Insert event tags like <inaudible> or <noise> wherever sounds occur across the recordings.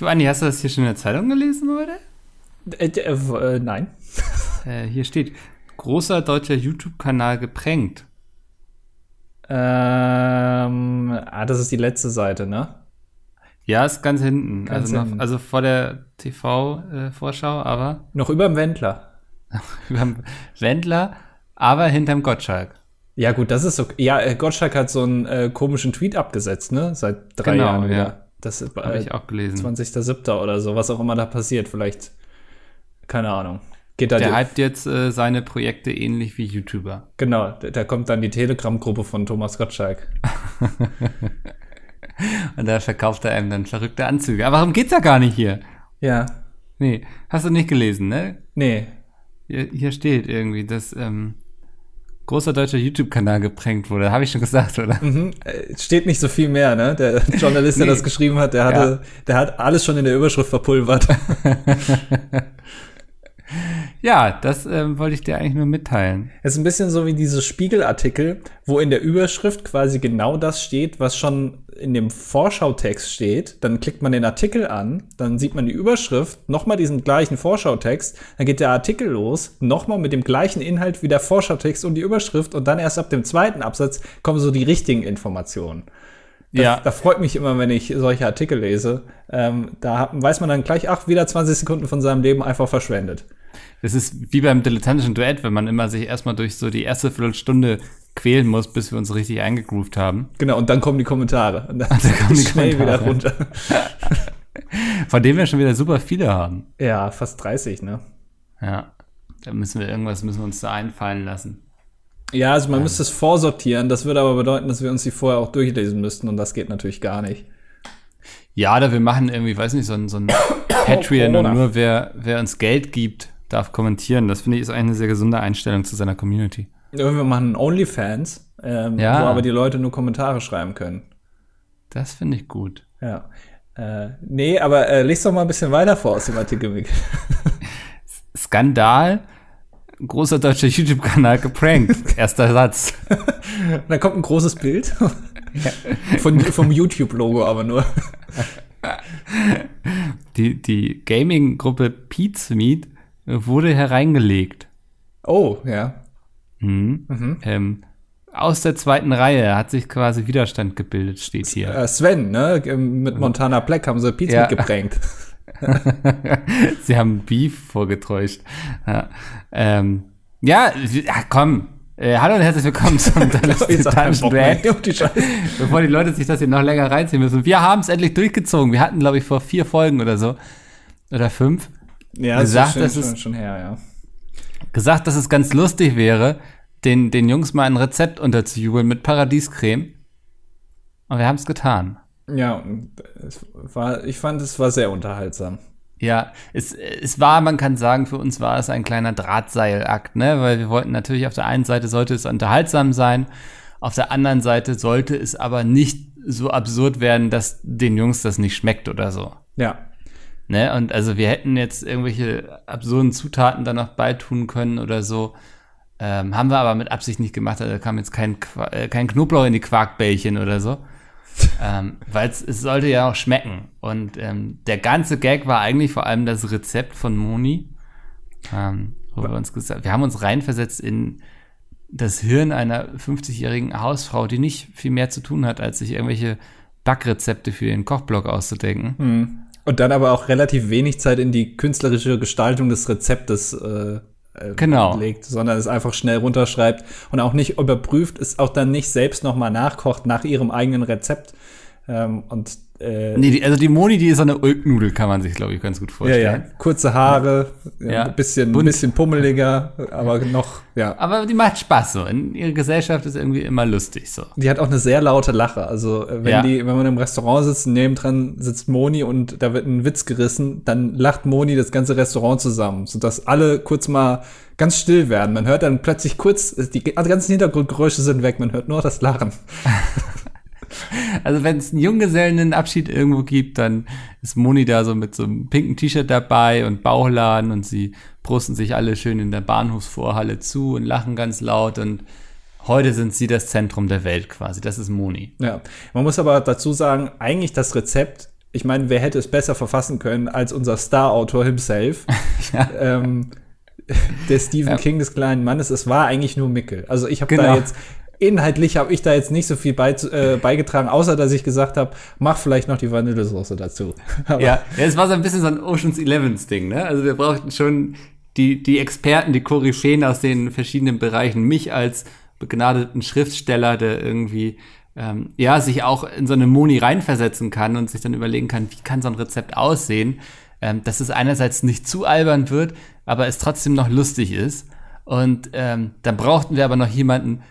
Du, Andi, hast du das hier schon in der Zeitung gelesen heute? Äh, äh, nein. <laughs> Äh, hier steht, großer deutscher YouTube-Kanal geprankt. Ähm, ah, das ist die letzte Seite, ne? Ja, ist ganz hinten. Ganz also, noch, hinten. also vor der TV-Vorschau, aber Noch über dem Wendler. <laughs> überm Wendler, aber hinterm Gottschalk. Ja, gut, das ist so. Ja, äh, Gottschalk hat so einen äh, komischen Tweet abgesetzt, ne? Seit drei Genau, Jahren wieder. ja. Das ist Habe äh, ich auch gelesen. 20.07. oder so, was auch immer da passiert. Vielleicht, keine Ahnung. Geht da Der hypt jetzt äh, seine Projekte ähnlich wie YouTuber. Genau, da, da kommt dann die Telegram-Gruppe von Thomas Gottschalk. <laughs> Und da verkauft er einem dann verrückte Anzüge. Aber warum geht's ja gar nicht hier? Ja. Nee, hast du nicht gelesen, ne? Nee. Hier, hier steht irgendwie, dass ähm, großer deutscher YouTube-Kanal geprankt wurde. Habe ich schon gesagt, oder? Mhm. Äh, Steht nicht so viel mehr, ne? Der Journalist, der <laughs> Nee. das geschrieben hat, der hatte, der hat alles schon in der Überschrift verpulvert. <laughs> Ja, das ähm, wollte ich dir eigentlich nur mitteilen. Es ist ein bisschen so wie diese Spiegelartikel, wo in der Überschrift quasi genau das steht, was schon in dem Vorschautext steht. Dann klickt man den Artikel an, dann sieht man die Überschrift, nochmal diesen gleichen Vorschautext, dann geht der Artikel los, nochmal mit dem gleichen Inhalt wie der Vorschautext und die Überschrift und dann erst ab dem zweiten Absatz kommen so die richtigen Informationen. Das, ja, Da freut mich immer, wenn ich solche Artikel lese. Ähm, da weiß man dann gleich, ach, wieder 20 Sekunden von seinem Leben einfach verschwendet. Das ist wie beim dilettantischen Duett, wenn man immer sich erstmal durch so die erste Viertelstunde quälen muss, bis wir uns richtig eingegroovt haben. Genau, und dann kommen die Kommentare. <laughs> Und dann, kommen die <laughs> schnell Kommentare. wieder runter. <laughs> Von dem wir schon wieder super viele haben. Ja, fast 30, ne? Ja. Da müssen wir irgendwas müssen wir uns da einfallen lassen. Ja, also man müsste es vorsortieren. Das würde aber bedeuten, dass wir uns die vorher auch durchlesen müssten und das geht natürlich gar nicht. Ja, oder wir machen irgendwie, weiß nicht, so ein, so ein <coughs> Patreon Corona. und nur wer, wer uns Geld gibt, darf kommentieren. Das finde ich ist eigentlich eine sehr gesunde Einstellung zu seiner Community. Ja, Wir machen OnlyFans, ähm, Ja. wo aber die Leute nur Kommentare schreiben können. Das finde ich gut. Ja. Äh, nee, aber äh, lies doch mal ein bisschen weiter vor aus dem Artikel, Mick. <laughs> Skandal. Großer deutscher YouTube-Kanal geprankt. <laughs> Erster Satz. <laughs> Dann kommt ein großes Bild. Von, vom YouTube-Logo aber nur. Die, die Gaming-Gruppe Pizmeet wurde hereingelegt. Oh, ja. Mhm. Ähm, aus der zweiten Reihe hat sich quasi Widerstand gebildet, steht hier. Äh, Sven, ne? ähm, Mit Montana Black haben sie Pizza Ja. mitgeprankt. <laughs> <laughs> Sie haben Beef vorgetäuscht. Ja, ähm, ja ach, komm. Äh, hallo und herzlich willkommen <laughs> zum die Scheiße. Bevor die Leute sich das hier noch länger reinziehen müssen. Wir haben es endlich durchgezogen. Wir hatten, glaube ich, vor vier Folgen oder so. Oder fünf. Ja, Gesagt, schon, das schon, ist- schon her, ja. gesagt, dass es ganz lustig wäre, den, den Jungs mal ein Rezept unterzujubeln mit Paradiescreme. Und wir haben es getan. Ja, es war, ich fand, es war sehr unterhaltsam. Ja, es, es war, man kann sagen, für uns war es ein kleiner Drahtseilakt, ne? Weil wir wollten natürlich auf der einen Seite sollte es unterhaltsam sein, auf der anderen Seite sollte es aber nicht so absurd werden, dass den Jungs das nicht schmeckt oder so. Ja. Ne? Und also wir hätten jetzt irgendwelche absurden Zutaten da noch beitun können oder so. Ähm, haben wir aber mit Absicht nicht gemacht. Also da kam jetzt kein, Qua- äh, kein Knoblauch in die Quarkbällchen oder so. <laughs> ähm, Weil es sollte ja auch schmecken. Und ähm, der ganze Gag war eigentlich vor allem das Rezept von Moni. Ähm, wo wir uns gesagt, wir haben uns reinversetzt in das Hirn einer 50-jährigen Hausfrau, die nicht viel mehr zu tun hat, als sich irgendwelche Backrezepte für ihren Kochblock auszudenken. Und dann aber auch relativ wenig Zeit in die künstlerische Gestaltung des Rezeptes äh, äh, Genau. legt, sondern es einfach schnell runterschreibt und auch nicht überprüft, es auch dann nicht selbst nochmal nachkocht nach ihrem eigenen Rezept. Ähm, und äh, Nee, die, also die Moni, die ist so eine Ulknudel, kann man sich, glaube ich, ganz gut ja, vorstellen. ja, kurze Haare, ja. Ja. ein bisschen, Bunt. bisschen pummeliger, aber noch, ja. Aber die macht Spaß so. In ihrer Gesellschaft ist irgendwie immer lustig so. Die hat auch eine sehr laute Lache. Also äh, wenn Ja. die, wenn man im Restaurant sitzt, und nebendran sitzt Moni und da wird ein Witz gerissen, dann lacht Moni das ganze Restaurant zusammen, sodass alle kurz mal ganz still werden. Man hört dann plötzlich kurz, äh, die ganzen Hintergrundgeräusche sind weg, man hört nur das Lachen. <laughs> Also wenn es einen Junggesellenabschied irgendwo gibt, dann ist Moni da so mit so einem pinken T-Shirt dabei und Bauchladen und sie brusten sich alle schön in der Bahnhofsvorhalle zu und lachen ganz laut und heute sind sie das Zentrum der Welt quasi. Das ist Moni. Ja, man muss aber dazu sagen, eigentlich das Rezept ich meine, wer hätte es besser verfassen können als unser Star-Autor himself? <laughs> ja. ähm, der Stephen ja. King des kleinen Mannes. Es war eigentlich nur Mickel. Also ich habe genau. da jetzt inhaltlich habe ich da jetzt nicht so viel bei, äh, beigetragen, außer dass ich gesagt habe, mach vielleicht noch die Vanillesoße dazu. <laughs> ja, ja, es war so ein bisschen so ein Oceans Elevens Ding, ne? Also wir brauchten schon die, die Experten, die Koryphäen aus den verschiedenen Bereichen, mich als begnadeten Schriftsteller, der irgendwie ähm, ja sich auch in so eine Moni reinversetzen kann und sich dann überlegen kann, wie kann so ein Rezept aussehen, ähm, dass es einerseits nicht zu albern wird, aber es trotzdem noch lustig ist. Und ähm, dann brauchten wir aber noch jemanden,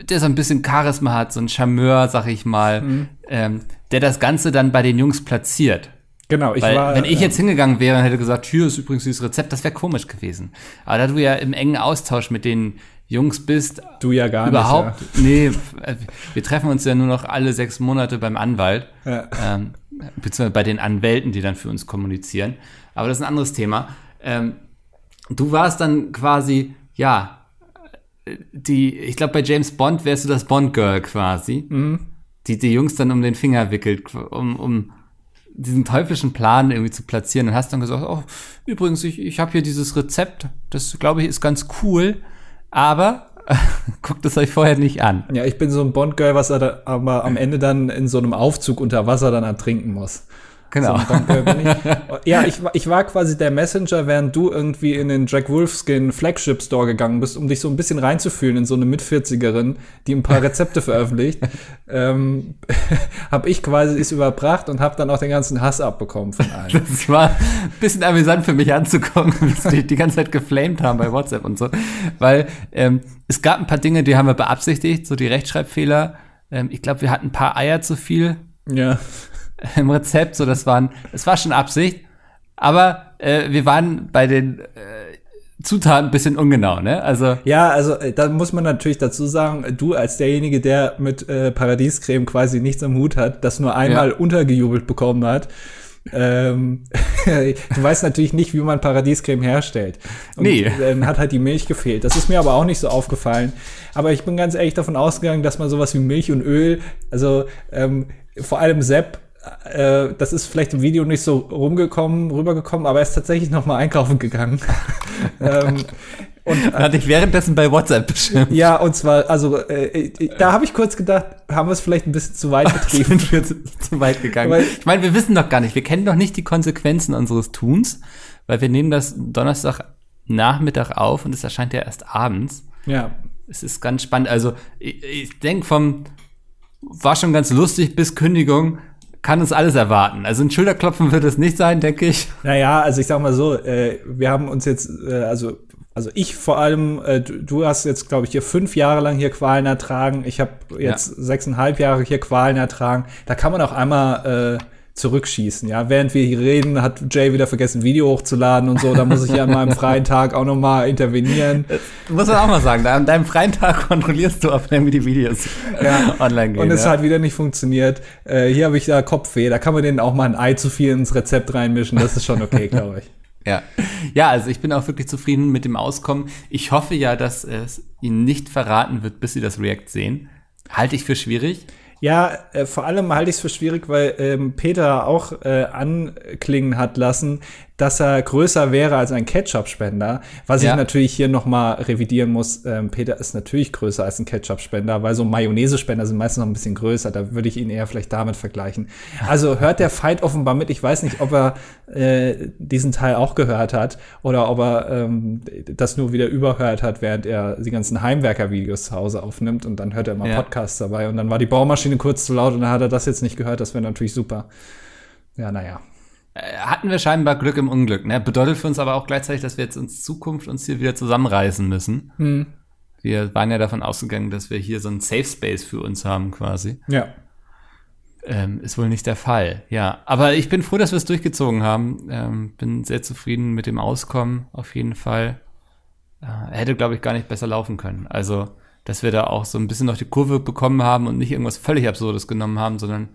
der so ein bisschen Charisma hat, so ein Charmeur, sag ich mal, mhm. ähm, der das Ganze dann bei den Jungs platziert. Genau, ich Weil, war. Wenn ich jetzt hingegangen wäre und hätte gesagt, hier ist übrigens dieses Rezept, das wäre komisch gewesen. Aber da du ja im engen Austausch mit den Jungs bist, du ja gar überhaupt, nicht. Ja. Nee, wir treffen uns ja nur noch alle sechs Monate beim Anwalt, ja. ähm, beziehungsweise bei den Anwälten, die dann für uns kommunizieren. Aber das ist ein anderes Thema. Ähm, du warst dann quasi, ja, die, ich glaube, bei James Bond wärst du das Bond-Girl quasi, mhm. die die Jungs dann um den Finger wickelt, um, um diesen teuflischen Plan irgendwie zu platzieren und hast dann gesagt, oh, übrigens, ich, ich habe hier dieses Rezept, das glaube ich ist ganz cool, aber <laughs> guckt es euch vorher nicht an. Ja, ich bin so ein Bond-Girl, was er da, aber am Ende dann in so einem Aufzug unter Wasser dann ertrinken muss. Genau. So, ich, <laughs> ja, ich, ich war quasi der Messenger, während du irgendwie in den Jack Wolfskin Flagship Store gegangen bist, um dich so ein bisschen reinzufühlen in so eine Mitvierzigerin, die ein paar <laughs> Rezepte veröffentlicht. ähm, <laughs> habe ich quasi es überbracht und habe dann auch den ganzen Hass abbekommen von allen. Das war ein bisschen amüsant für mich anzukommen, wie die die ganze Zeit geflamed haben bei WhatsApp und so. Weil ähm, es gab ein paar Dinge, die haben wir beabsichtigt, so die Rechtschreibfehler. Ähm, ich glaube, wir hatten ein paar Eier zu viel. Ja <laughs> im Rezept, so das waren, es war schon Absicht, aber äh, wir waren bei den äh, Zutaten ein bisschen ungenau, ne? Also ja, also äh, da muss man natürlich dazu sagen, du als derjenige, der mit äh, Paradiescreme quasi nichts am Hut hat, das nur einmal ja. untergejubelt bekommen hat. ähm, <laughs> du weißt natürlich nicht, wie man Paradiescreme herstellt. Und nee. Dann hat halt die Milch gefehlt. Das ist mir aber auch nicht so aufgefallen. Aber ich bin ganz ehrlich davon ausgegangen, dass man sowas wie Milch und Öl, also ähm, vor allem Sepp äh, das ist vielleicht im Video nicht so rumgekommen, rübergekommen, aber er ist tatsächlich noch mal einkaufen gegangen. <laughs> ähm, und hatte ich währenddessen bei WhatsApp bestimmt. Ja, und zwar, also äh, äh da habe ich kurz gedacht, haben wir es vielleicht ein bisschen zu weit <laughs> betrieben. Sind wir zu, zu weit gegangen. Weil, ich meine, wir wissen doch gar nicht, wir kennen doch nicht die Konsequenzen unseres Tuns, weil wir nehmen das Donnerstag Nachmittag auf und es erscheint ja erst abends. Ja. Es ist ganz spannend. Also ich, ich denke vom war schon ganz lustig bis Kündigung kann uns alles erwarten. Also ein Schulterklopfen wird es nicht sein, denke ich. Naja, also ich sag mal so, äh, wir haben uns jetzt, äh, also also ich vor allem, äh, du, du, hast jetzt, glaube ich, hier fünf Jahre lang hier Qualen ertragen. Ich habe jetzt ja. sechseinhalb Jahre hier Qualen ertragen. Da kann man auch einmal äh, zurückschießen. Ja, während wir hier reden, hat Jay wieder vergessen, Video hochzuladen und so. Da muss ich ja an meinem <laughs> freien Tag auch noch mal intervenieren. Das muss man auch mal sagen. An deinem freien Tag kontrollierst du, ob irgendwie die Videos ja. online gehen. Und es ja. hat wieder nicht funktioniert. Äh, hier habe ich da Kopfweh. Da kann man denen auch mal ein Ei zu viel ins Rezept reinmischen. Das ist schon okay, glaube ich. <laughs> Ja. ja, also ich bin auch wirklich zufrieden mit dem Auskommen. Ich hoffe ja, dass es ihnen nicht verraten wird, bis sie das React sehen. Halte ich für schwierig. Ja, äh, vor allem halte ich es für schwierig, weil ähm, Peter auch äh, anklingen hat lassen, dass er größer wäre als ein Ketchup-Spender. Was ja. ich natürlich hier noch mal revidieren muss. Ähm, Peter ist natürlich größer als ein Ketchup-Spender, weil so Mayonnaise-Spender sind meistens noch ein bisschen größer. Da würde ich ihn eher vielleicht damit vergleichen. Also hört der Fight offenbar mit. Ich weiß nicht, ob er äh, diesen Teil auch gehört hat oder ob er ähm, das nur wieder überhört hat, während er die ganzen Heimwerker-Videos zu Hause aufnimmt und dann hört er immer ja. Podcasts dabei und dann war die Baumaschine kurz zu laut und dann hat er das jetzt nicht gehört. Das wäre natürlich super. Ja, naja. Äh, hatten wir scheinbar Glück im Unglück. Ne? Bedeutet für uns aber auch gleichzeitig, dass wir jetzt in Zukunft uns hier wieder zusammenreißen müssen. Hm. Wir waren ja davon ausgegangen, dass wir hier so einen Safe Space für uns haben quasi. Ja. Ähm, ist wohl nicht der Fall. Ja, aber ich bin froh, dass wir es durchgezogen haben. Ähm, bin sehr zufrieden mit dem Auskommen auf jeden Fall. Äh, hätte, glaube ich, gar nicht besser laufen können. Also, dass wir da auch so ein bisschen noch die Kurve bekommen haben und nicht irgendwas völlig Absurdes genommen haben, sondern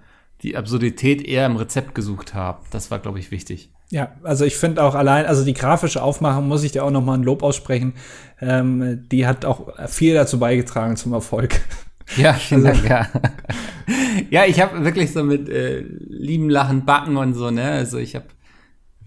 die Absurdität eher im Rezept gesucht habe. Das war, glaube ich, wichtig. Ja, also ich finde auch allein, also die grafische Aufmachung muss ich dir auch noch mal ein Lob aussprechen. Ähm, die hat auch viel dazu beigetragen zum Erfolg. <laughs> Ja, vielen Dank, <laughs> ja. ja, ich habe wirklich so mit äh, lieben Lachen backen und so, ne? Also ich habe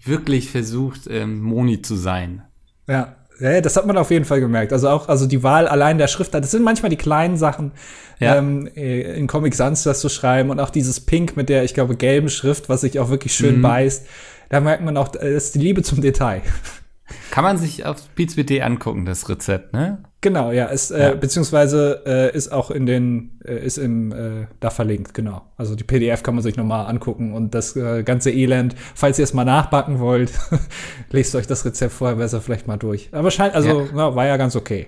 wirklich versucht, ähm, Moni zu sein. Ja. Ja, das hat man auf jeden Fall gemerkt. Also auch, also die Wahl allein der Schrift, das sind manchmal die kleinen Sachen, Ja. ähm, äh, in Comic Sans das zu schreiben und auch dieses Pink mit der, ich glaube, gelben Schrift, was sich auch wirklich schön Mhm. beißt. Da merkt man auch, äh, das ist die Liebe zum Detail. Kann man sich auf Beats.de angucken, das Rezept, ne? Genau, ja, ist, Ja. Äh, beziehungsweise äh, ist auch in den, äh, ist im, äh, da verlinkt, genau. Also die PDF kann man sich nochmal angucken und das äh, ganze Elend, falls ihr es mal nachbacken wollt, <laughs> lest euch das Rezept vorher besser vielleicht mal durch. Aber scheint, also, na, war ja ganz okay.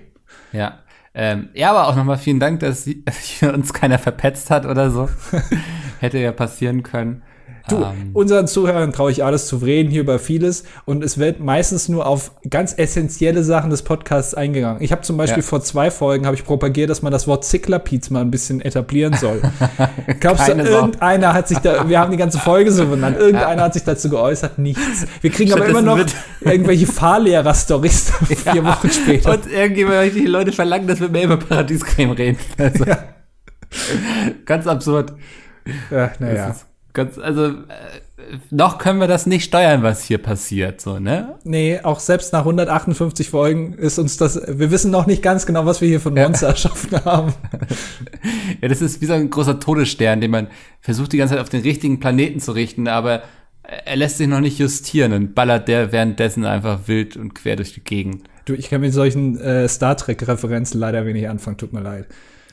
Ja. Ähm, ja, aber auch nochmal vielen Dank, dass sie- <laughs> uns keiner verpetzt hat oder so. <laughs> Hätte ja passieren können. Du, Ähm, unseren Zuhörern traue ich alles zu reden hier über vieles und es wird meistens nur auf ganz essentielle Sachen des Podcasts eingegangen. Ich habe zum Beispiel Ja. vor zwei Folgen habe ich propagiert, dass man das Wort Zicklerpiez mal ein bisschen etablieren soll. <laughs> Glaubst Keine du, irgendeiner hat sich da, wir haben die ganze Folge so benannt, irgendeiner hat sich dazu geäußert, nichts. Wir kriegen aber immer noch irgendwelche Fahrlehrer-Stories <laughs> vier Wochen später. Und irgendjemand, die Leute verlangen, dass wir mehr über Paradiescreme reden. Also, Ganz absurd. Ja, naja. Ganz, also, äh, noch können wir das nicht steuern, was hier passiert, so, ne? Nee, auch selbst nach 158 Folgen ist uns das, wir wissen noch nicht ganz genau, was wir hier von Monster erschaffen haben. <laughs> Ja, das ist wie so ein großer Todesstern, den man versucht, die ganze Zeit auf den richtigen Planeten zu richten, aber er lässt sich noch nicht justieren und ballert der währenddessen einfach wild und quer durch die Gegend. Du, ich kann mit solchen äh, Star Trek-Referenzen leider wenig anfangen, tut mir leid.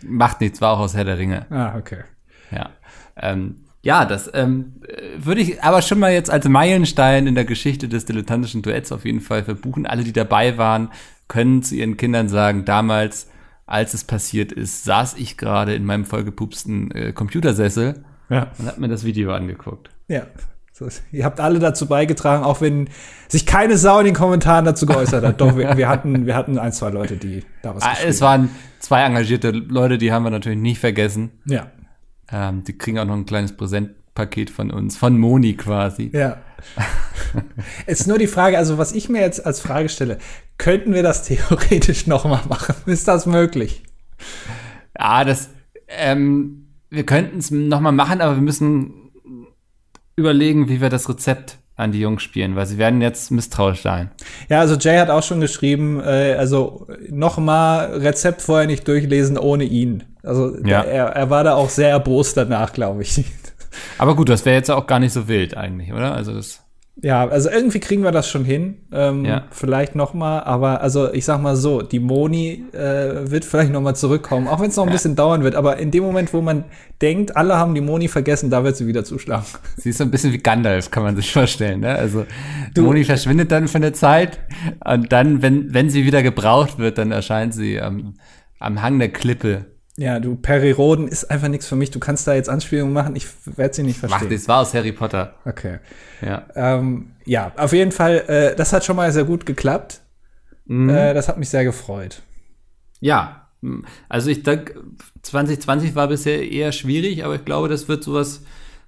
Macht nichts, war auch aus Herr der Ringe. Ah, okay. Ja. Ähm, ja, das ähm, äh, würde ich aber schon mal jetzt als Meilenstein in der Geschichte des dilettantischen Duetts auf jeden Fall verbuchen. Alle, die dabei waren, können zu ihren Kindern sagen, damals, als es passiert ist, saß ich gerade in meinem vollgepupsten äh, Computersessel Ja. und hab mir das Video angeguckt. Ja. So, ihr habt alle dazu beigetragen, auch wenn sich keine Sau in den Kommentaren dazu geäußert hat. Doch, wir, wir, hatten, wir hatten ein, zwei Leute, die da was Ah, geschrieben es waren zwei engagierte Leute, die haben wir natürlich nicht vergessen. Ja. Ähm, die kriegen auch noch ein kleines Präsentpaket von uns, von Moni quasi. Ja. <laughs> es ist nur die Frage, also was ich mir jetzt als Frage stelle, könnten wir das theoretisch noch mal machen? <laughs> Ist das möglich? Ja, das, ähm, wir könnten es nochmal machen, aber wir müssen überlegen, wie wir das Rezept an die Jungs spielen, weil sie werden jetzt misstrauisch sein. Ja, also Jay hat auch schon geschrieben, äh, also noch mal Rezept vorher nicht durchlesen ohne ihn. Also Ja. er, er war da auch sehr erbost danach, glaube ich. Aber gut, das wäre jetzt auch gar nicht so wild eigentlich, oder? Also das, Ja, also irgendwie kriegen wir das schon hin. Ähm, Ja. Vielleicht noch mal, aber also ich sag mal so, die Moni äh, wird vielleicht noch mal zurückkommen, auch wenn es noch ein bisschen dauern wird. Aber in dem Moment, wo man denkt, alle haben die Moni vergessen, da wird sie wieder zuschlagen. sie ist so ein bisschen wie Gandalf, kann man sich vorstellen, ne? Also Du- Moni verschwindet dann für eine Zeit und dann, wenn, wenn sie wieder gebraucht wird, dann erscheint sie am, am Hang der Klippe. Ja, du Perry Roden ist einfach nichts für mich. Du kannst da jetzt Anspielungen machen. Ich werde sie nicht verstehen. nichts, war aus Harry Potter. Okay. Ja. Ähm, ja, auf jeden Fall, äh, das hat schon mal sehr gut geklappt. Mhm. Äh, das hat mich sehr gefreut. Ja, also ich denke, 2020 war bisher eher schwierig, aber ich glaube, das wird sowas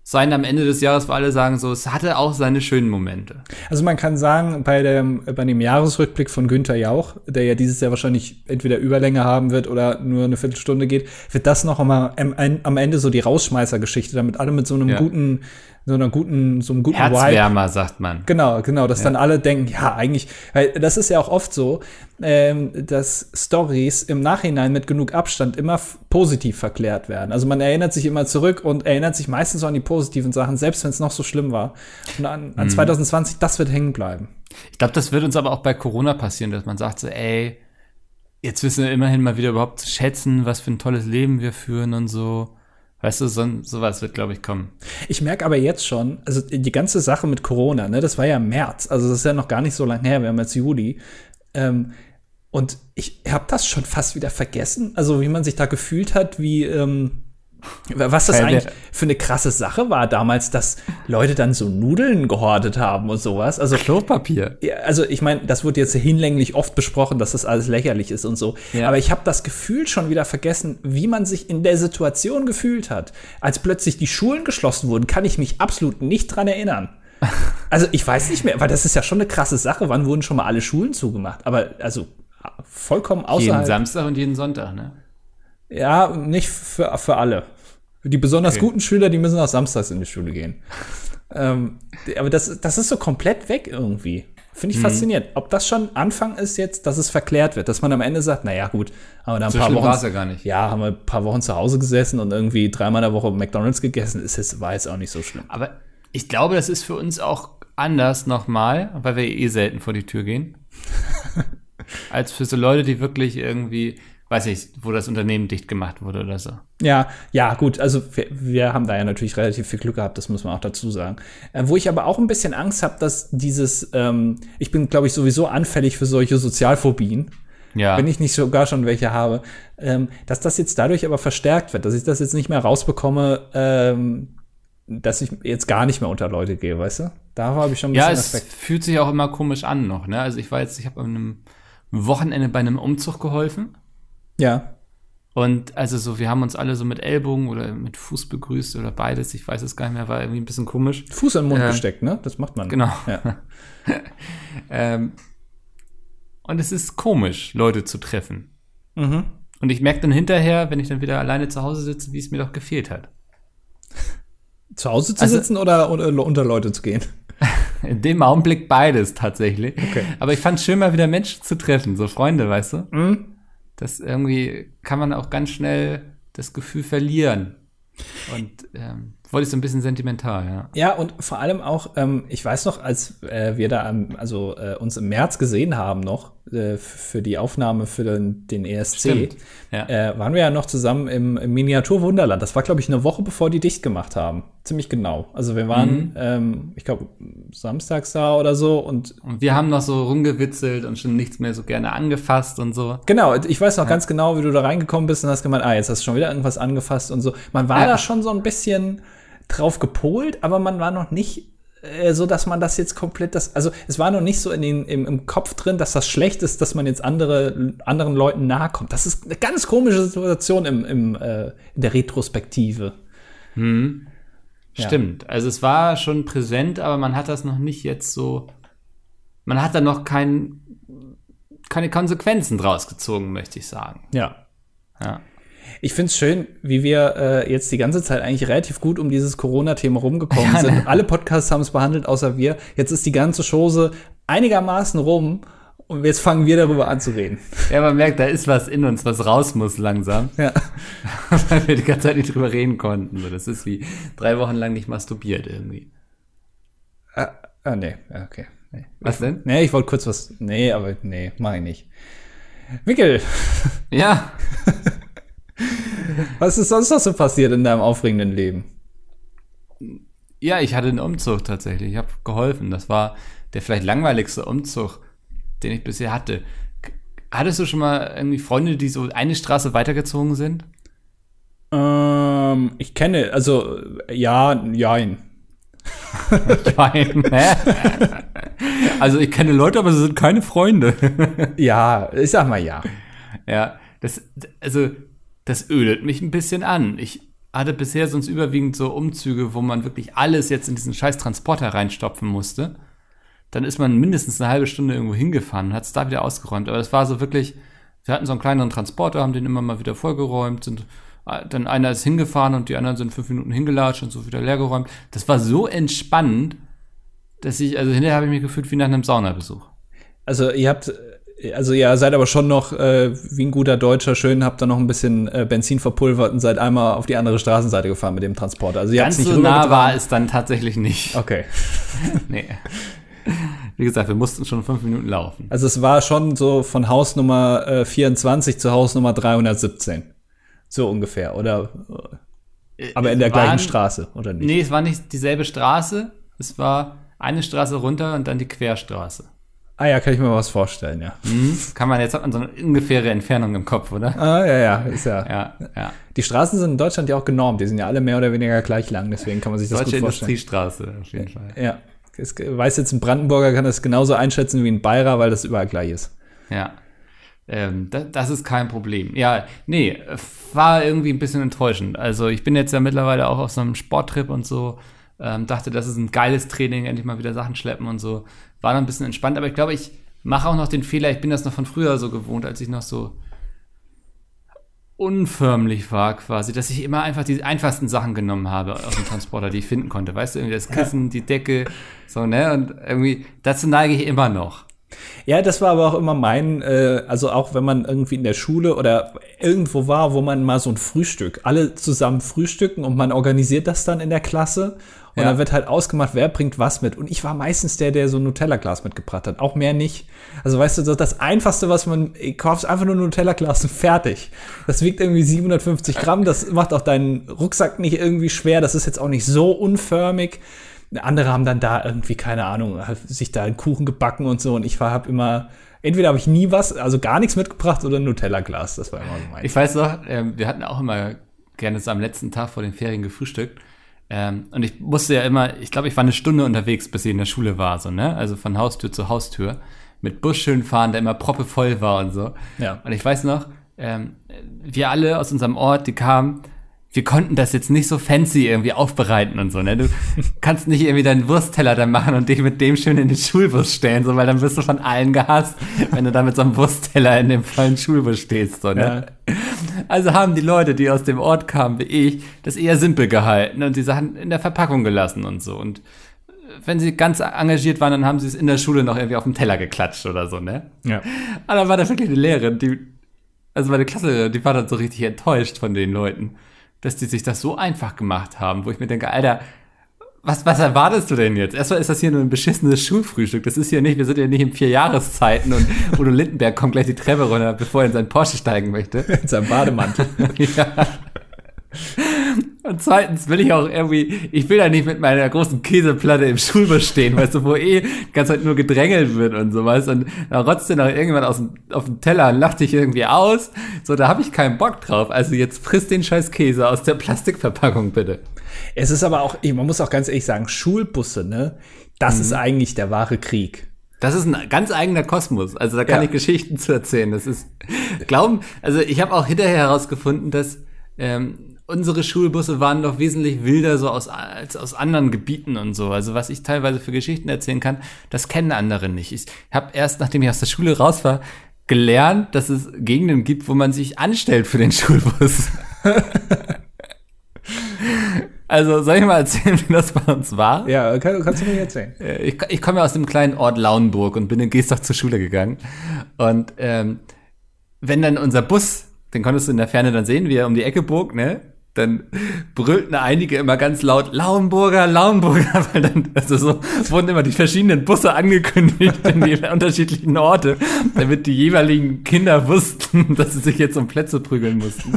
sein am Ende des Jahres, wo alle sagen, so, es hatte auch seine schönen Momente. Also man kann sagen, bei dem, bei dem Jahresrückblick von Günther Jauch, der ja dieses Jahr wahrscheinlich entweder Überlänge haben wird oder nur eine Viertelstunde geht, wird das noch einmal am, am Ende so die Rausschmeißergeschichte, damit alle mit so einem Ja. guten, so einer guten, so einem guten Vibe Herzwärmer, sagt man. Genau, genau, dass dann alle denken, ja, eigentlich, weil das ist ja auch oft so, ähm, dass Stories im Nachhinein mit genug Abstand immer positiv verklärt werden. Also man erinnert sich immer zurück und erinnert sich meistens so an die positiven Sachen, selbst wenn es noch so schlimm war. Und an, an 2020, das wird hängen bleiben. Ich glaube, das wird uns aber auch bei Corona passieren, dass man sagt so, ey, jetzt wissen wir immerhin mal wieder überhaupt zu schätzen, was für ein tolles Leben wir führen und so. Weißt du, so, sowas wird, glaube ich, kommen. Ich merke aber jetzt schon, also die ganze Sache mit Corona, ne, das war ja im März, also das ist ja noch gar nicht so lange her, wir haben jetzt Juli. Ähm, und ich habe das schon fast wieder vergessen, also wie man sich da gefühlt hat, wie ähm, was das eigentlich für eine krasse Sache war damals, dass Leute dann so Nudeln gehortet haben und sowas. Also Klopapier. also ich meine, das wird jetzt hinlänglich oft besprochen, dass das alles lächerlich ist und so. Ja. Aber ich habe das Gefühl schon wieder vergessen, wie man sich in der Situation gefühlt hat. Als plötzlich die Schulen geschlossen wurden, kann ich mich absolut nicht dran erinnern. <laughs> Also ich weiß nicht mehr, weil das ist ja schon eine krasse Sache. Wann wurden schon mal alle Schulen zugemacht? Aber also vollkommen Jeden außerhalb. Samstag und jeden Sonntag, ne? Ja, nicht für, für alle. Die besonders Okay. guten Schüler, die müssen auch samstags in die Schule gehen. ähm, aber das, das ist so komplett weg irgendwie. Finde ich Mhm. faszinierend. Ob das schon Anfang ist jetzt, dass es verklärt wird, dass man am Ende sagt, naja gut, aber dann ein So paar Wochen. es ja gar nicht. Ja, haben wir ein paar Wochen zu Hause gesessen und irgendwie dreimal in der Woche McDonalds gegessen. Ist jetzt, war jetzt auch nicht so schlimm. Aber ich glaube, das ist für uns auch anders nochmal, weil wir eh selten vor die Tür gehen. <laughs> als für so Leute, die wirklich irgendwie, weiß ich, wo das Unternehmen dicht gemacht wurde oder so. Ja, ja, gut. Also wir, wir haben da ja natürlich relativ viel Glück gehabt, das muss man auch dazu sagen. Äh, wo ich aber auch ein bisschen Angst habe, dass dieses, ähm, ich bin, glaube ich, sowieso anfällig für solche Sozialphobien, Ja. wenn ich nicht sogar schon welche habe, ähm, dass das jetzt dadurch aber verstärkt wird, dass ich das jetzt nicht mehr rausbekomme, ähm, dass ich jetzt gar nicht mehr unter Leute gehe, weißt du? Da habe ich schon ein Ja, bisschen es Respekt. fühlt sich auch immer komisch an noch, ne? Also ich war jetzt, ich habe an einem Wochenende bei einem Umzug geholfen. Ja. Und also so, wir haben uns alle so mit Ellbogen oder mit Fuß begrüßt oder beides, ich weiß es gar nicht mehr, war irgendwie ein bisschen komisch. Fuß in den Mund Ähm, gesteckt, ne? Das macht man. Genau. Ja. <laughs> Ähm, und es ist komisch, Leute zu treffen. Mhm. Und ich merke dann hinterher, wenn ich dann wieder alleine zu Hause sitze, wie es mir doch gefehlt hat. <laughs> Zu Hause zu Also- sitzen oder, oder unter Leute zu gehen? <laughs> In dem Augenblick beides tatsächlich. Okay. Aber ich fand es schön, mal wieder Menschen zu treffen, so Freunde, weißt du? Mhm. Das irgendwie kann man auch ganz schnell das Gefühl verlieren. Und ähm, wurde ich so ein bisschen sentimental, ja. Ja, und vor allem auch, ähm, ich weiß noch, als äh, wir da am, also äh, uns im März gesehen haben noch äh, für die Aufnahme für den, den ESC, ja. äh, waren wir ja noch zusammen im, im Miniaturwunderland. Das war, glaube ich, eine Woche bevor die dicht gemacht haben. Ziemlich genau. Also wir waren, Mhm. ähm, ich glaube, samstags da oder so und Und wir haben noch so rumgewitzelt und schon nichts mehr so gerne angefasst und so. Genau, ich weiß noch ganz genau, wie du da reingekommen bist und hast gemeint, ah, jetzt hast du schon wieder irgendwas angefasst und so. Man war Ja. da schon so ein bisschen drauf gepolt, aber man war noch nicht äh, so, dass man das jetzt komplett, das, also es war noch nicht so in den, im, im Kopf drin, dass das schlecht ist, dass man jetzt andere, anderen Leuten nahe kommt. Das ist eine ganz komische Situation im, im, äh, in der Retrospektive. Ja. Stimmt. Also es war schon präsent, aber man hat das noch nicht jetzt so. Man hat da noch kein, keine Konsequenzen draus gezogen, möchte ich sagen. Ja. Ja. Ich finde es schön, wie wir äh, jetzt die ganze Zeit eigentlich relativ gut um dieses Corona-Thema rumgekommen Ja, ne? sind. Alle Podcasts haben es behandelt, außer wir. Jetzt ist die ganze Chose einigermaßen rum und jetzt fangen wir darüber an zu reden. ja, man merkt, da ist was in uns, was raus muss langsam, Ja. <laughs> weil wir die ganze Zeit nicht drüber reden konnten. So, das ist wie drei Wochen lang nicht masturbiert irgendwie. Ah, ah nee, okay. Nee. Was denn? Nee, ich wollte kurz was. Nee, aber nee, mach ich nicht. Wickel, Ja, <laughs> was ist sonst noch so passiert in deinem aufregenden Leben? ja, ich hatte einen Umzug tatsächlich. Ich habe geholfen. Das war der vielleicht langweiligste Umzug, den ich bisher hatte. Hattest du schon mal irgendwie Freunde, die so eine Straße weitergezogen sind? Ähm, ich kenne, also, ja, jein. <laughs> Nein. hä? also ich kenne Leute, aber sie sind keine Freunde. Ja, ich sag mal ja. ja, das, also das ödet mich ein bisschen an. Ich hatte bisher sonst überwiegend so Umzüge, wo man wirklich alles jetzt in diesen scheiß Transporter reinstopfen musste. Dann ist man mindestens eine halbe Stunde irgendwo hingefahren und hat es da wieder ausgeräumt. Aber das war so wirklich, wir hatten so einen kleineren Transporter, haben den immer mal wieder vollgeräumt, sind äh, dann einer ist hingefahren und die anderen sind fünf Minuten hingelatscht und so wieder leergeräumt. Das war so entspannend, dass ich, also hinterher habe ich mich gefühlt wie nach einem Saunabesuch. Also ihr habt, also ihr seid aber schon noch äh, wie ein guter Deutscher schön, habt da noch ein bisschen äh, Benzin verpulvert und seid einmal auf die andere Straßenseite gefahren mit dem Transporter. Also ihr Ganz habt's so nicht nah war es dann tatsächlich nicht. Okay. <laughs> Nee. Wie gesagt, wir mussten schon fünf Minuten laufen. Also es war schon so von Hausnummer äh, 24 zu Hausnummer 317. So ungefähr, oder? Aber in der waren- gleichen Straße, oder nicht? Nee, es war nicht dieselbe Straße. Es war eine Straße runter und dann die Querstraße. Ah ja, kann ich mir was vorstellen, ja. Mhm. Kann man jetzt hat man so eine ungefähre Entfernung im Kopf, oder? Ah, ja, ja, ist ja. Ja, ja. Die Straßen sind in Deutschland ja auch genormt, die sind ja alle mehr oder weniger gleich lang, deswegen kann man sich das Deutsche gut vorstellen. Industriestraße, auf jeden Fall. Ja. Es weiß jetzt ein Brandenburger kann das genauso einschätzen wie ein Bayer, weil das überall gleich ist. Ja. Ähm, das, das ist kein Problem. Ja, nee, war irgendwie ein bisschen enttäuschend. Also ich bin jetzt ja mittlerweile auch auf so einem Sporttrip und so. Ähm, dachte, das ist ein geiles Training, endlich mal wieder Sachen schleppen und so. War dann ein bisschen entspannt, aber ich glaube, ich mache auch noch den Fehler, ich bin das noch von früher so gewohnt, als ich noch so unförmlich war quasi, dass ich immer einfach die einfachsten Sachen genommen habe aus dem Transporter, die ich finden konnte. Weißt du, irgendwie das Kissen, die Decke, so, ne? Und irgendwie, dazu neige ich immer noch. Ja, das war aber auch immer mein, äh, also auch wenn man irgendwie in der Schule oder irgendwo war, wo man mal so ein Frühstück, alle zusammen frühstücken und man organisiert das dann in der Klasse und Ja. dann wird halt ausgemacht, wer bringt was mit. Und ich war meistens der, der so ein Nutella-Glas mitgebracht hat, auch mehr nicht. Also weißt du, so das Einfachste, was man, ich kaufst einfach nur ein Nutella-Glas und fertig. Das wiegt irgendwie 750 Gramm, das macht auch deinen Rucksack nicht irgendwie schwer, das ist jetzt auch nicht so unförmig. Andere haben dann da irgendwie, keine Ahnung, halt sich da einen Kuchen gebacken und so. Und ich war, hab immer, entweder habe ich nie was, also gar nichts mitgebracht oder ein Nutella-Glas. Das war immer so mein. Ich weiß noch, ähm, wir hatten auch immer gerne so am letzten Tag vor den Ferien gefrühstückt. Ähm, und ich musste ja immer, ich glaube, ich war eine Stunde unterwegs, bis ich in der Schule war, so, ne? Also von Haustür zu Haustür. Mit Bus schön fahren, der immer proppevoll war und so. Ja. Und ich weiß noch, ähm, wir alle aus unserem Ort, die kamen, wir konnten das jetzt nicht so fancy irgendwie aufbereiten und so, ne? Du <laughs> kannst nicht irgendwie deinen Wurstteller dann machen und dich mit dem schön in den Schulbus stellen, so, weil dann wirst du von allen gehasst, wenn du da mit so einem Wurstteller in dem vollen Schulbus stehst, so, ne? Also haben die Leute, die aus dem Ort kamen, wie ich, das eher simpel gehalten und die Sachen in der Verpackung gelassen und so. Und wenn sie ganz engagiert waren, dann haben sie es in der Schule noch irgendwie auf dem Teller geklatscht oder so, ne? Ja. Aber dann war da wirklich eine Lehrerin, die, also meine Klasse, die war dann so richtig enttäuscht von den Leuten, dass die sich das so einfach gemacht haben, wo ich mir denke, Alter, was, was erwartest du denn jetzt? Erstmal ist das hier nur ein beschissenes Schulfrühstück. Das ist hier nicht, wir sind ja nicht in vier Jahreszeiten und <laughs> Udo Lindenberg kommt gleich die Treppe runter, bevor er in seinen Porsche steigen möchte. In seinem Bademantel. <laughs> ja. Und zweitens will ich auch irgendwie, ich will da nicht mit meiner großen Käseplatte im Schulbus stehen, weißt du, wo eh die ganze Zeit nur gedrängelt wird und so, weißt du, und da rotzt dir noch irgendjemand aus dem, auf dem Teller und lacht dich irgendwie aus. So, da habe ich keinen Bock drauf. Also jetzt frisst den scheiß Käse aus der Plastikverpackung, bitte. Es ist aber auch, man muss auch ganz ehrlich sagen, Schulbusse, ne? Das Mhm. ist eigentlich der wahre Krieg. Das ist ein ganz eigener Kosmos. Also da kann Ja. ich Geschichten zu erzählen. Das ist glauben. Also ich habe auch hinterher herausgefunden, dass ähm, unsere Schulbusse waren doch wesentlich wilder so aus als aus anderen Gebieten und so. Also was ich teilweise für Geschichten erzählen kann, das kennen andere nicht. Ich habe erst, nachdem ich aus der Schule raus war, gelernt, dass es Gegenden gibt, wo man sich anstellt für den Schulbus. <laughs> also soll ich mal erzählen, wie das bei uns war? Ja, kann, kannst du mir erzählen? Äh, Ich, ich komme ja aus dem kleinen Ort Lauenburg und bin in Geestach zur Schule gegangen. Und ähm, wenn dann unser Bus, den konntest du in der Ferne dann sehen, wie er um die Ecke bog, ne? Dann brüllten einige immer ganz laut Lauenburger, Lauenburger, <laughs> weil dann, also so wurden immer die verschiedenen Busse angekündigt in die <laughs> unterschiedlichen Orte, damit die jeweiligen Kinder wussten, <laughs> dass sie sich jetzt um Plätze prügeln mussten.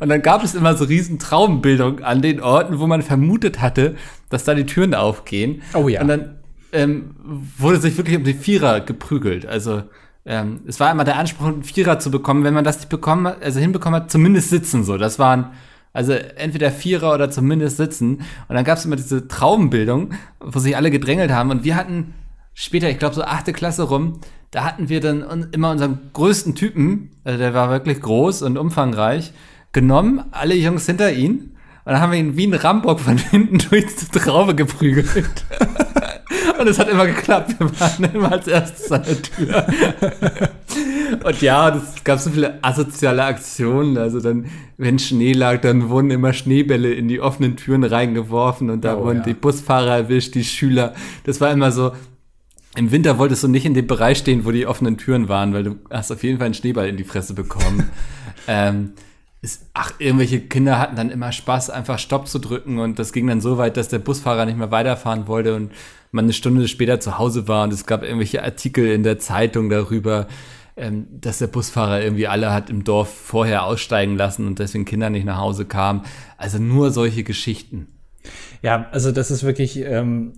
Und dann gab es immer so riesen Traumbildung an den Orten, wo man vermutet hatte, dass da die Türen aufgehen. Oh ja. Und dann ähm, wurde sich wirklich um die Vierer geprügelt. Also ähm, es war immer der Anspruch, einen Vierer zu bekommen. Wenn man das nicht bekommen hat, also hinbekommen hat, zumindest sitzen so. Das waren also entweder Vierer oder zumindest sitzen. Und dann gab es immer diese Traumbildung, wo sich alle gedrängelt haben. Und wir hatten später, ich glaube so achte Klasse rum, da hatten wir dann immer unseren größten Typen, also der war wirklich groß und umfangreich, genommen, alle Jungs hinter ihn. Und dann haben wir ihn wie ein Rambock von <laughs> hinten durch die Traube geprügelt. Und es hat immer geklappt. Wir waren immer als erstes an der Tür. <laughs> Und ja, es gab so viele asoziale Aktionen. Also dann, wenn Schnee lag, dann wurden immer Schneebälle in die offenen Türen reingeworfen und da Oh, wurden ja. die Busfahrer erwischt, die Schüler. Das war immer so. Im Winter wolltest du nicht in dem Bereich stehen, wo die offenen Türen waren, weil du hast auf jeden Fall einen Schneeball in die Fresse bekommen. <laughs> ähm, ist, ach, irgendwelche Kinder hatten dann immer Spaß, einfach Stopp zu drücken und das ging dann so weit, dass der Busfahrer nicht mehr weiterfahren wollte und man eine Stunde später zu Hause war und es gab irgendwelche Artikel in der Zeitung darüber, ähm, dass der Busfahrer irgendwie alle hat im Dorf vorher aussteigen lassen und deswegen Kinder nicht nach Hause kamen. Also nur solche Geschichten. Ja, also das ist wirklich, ähm,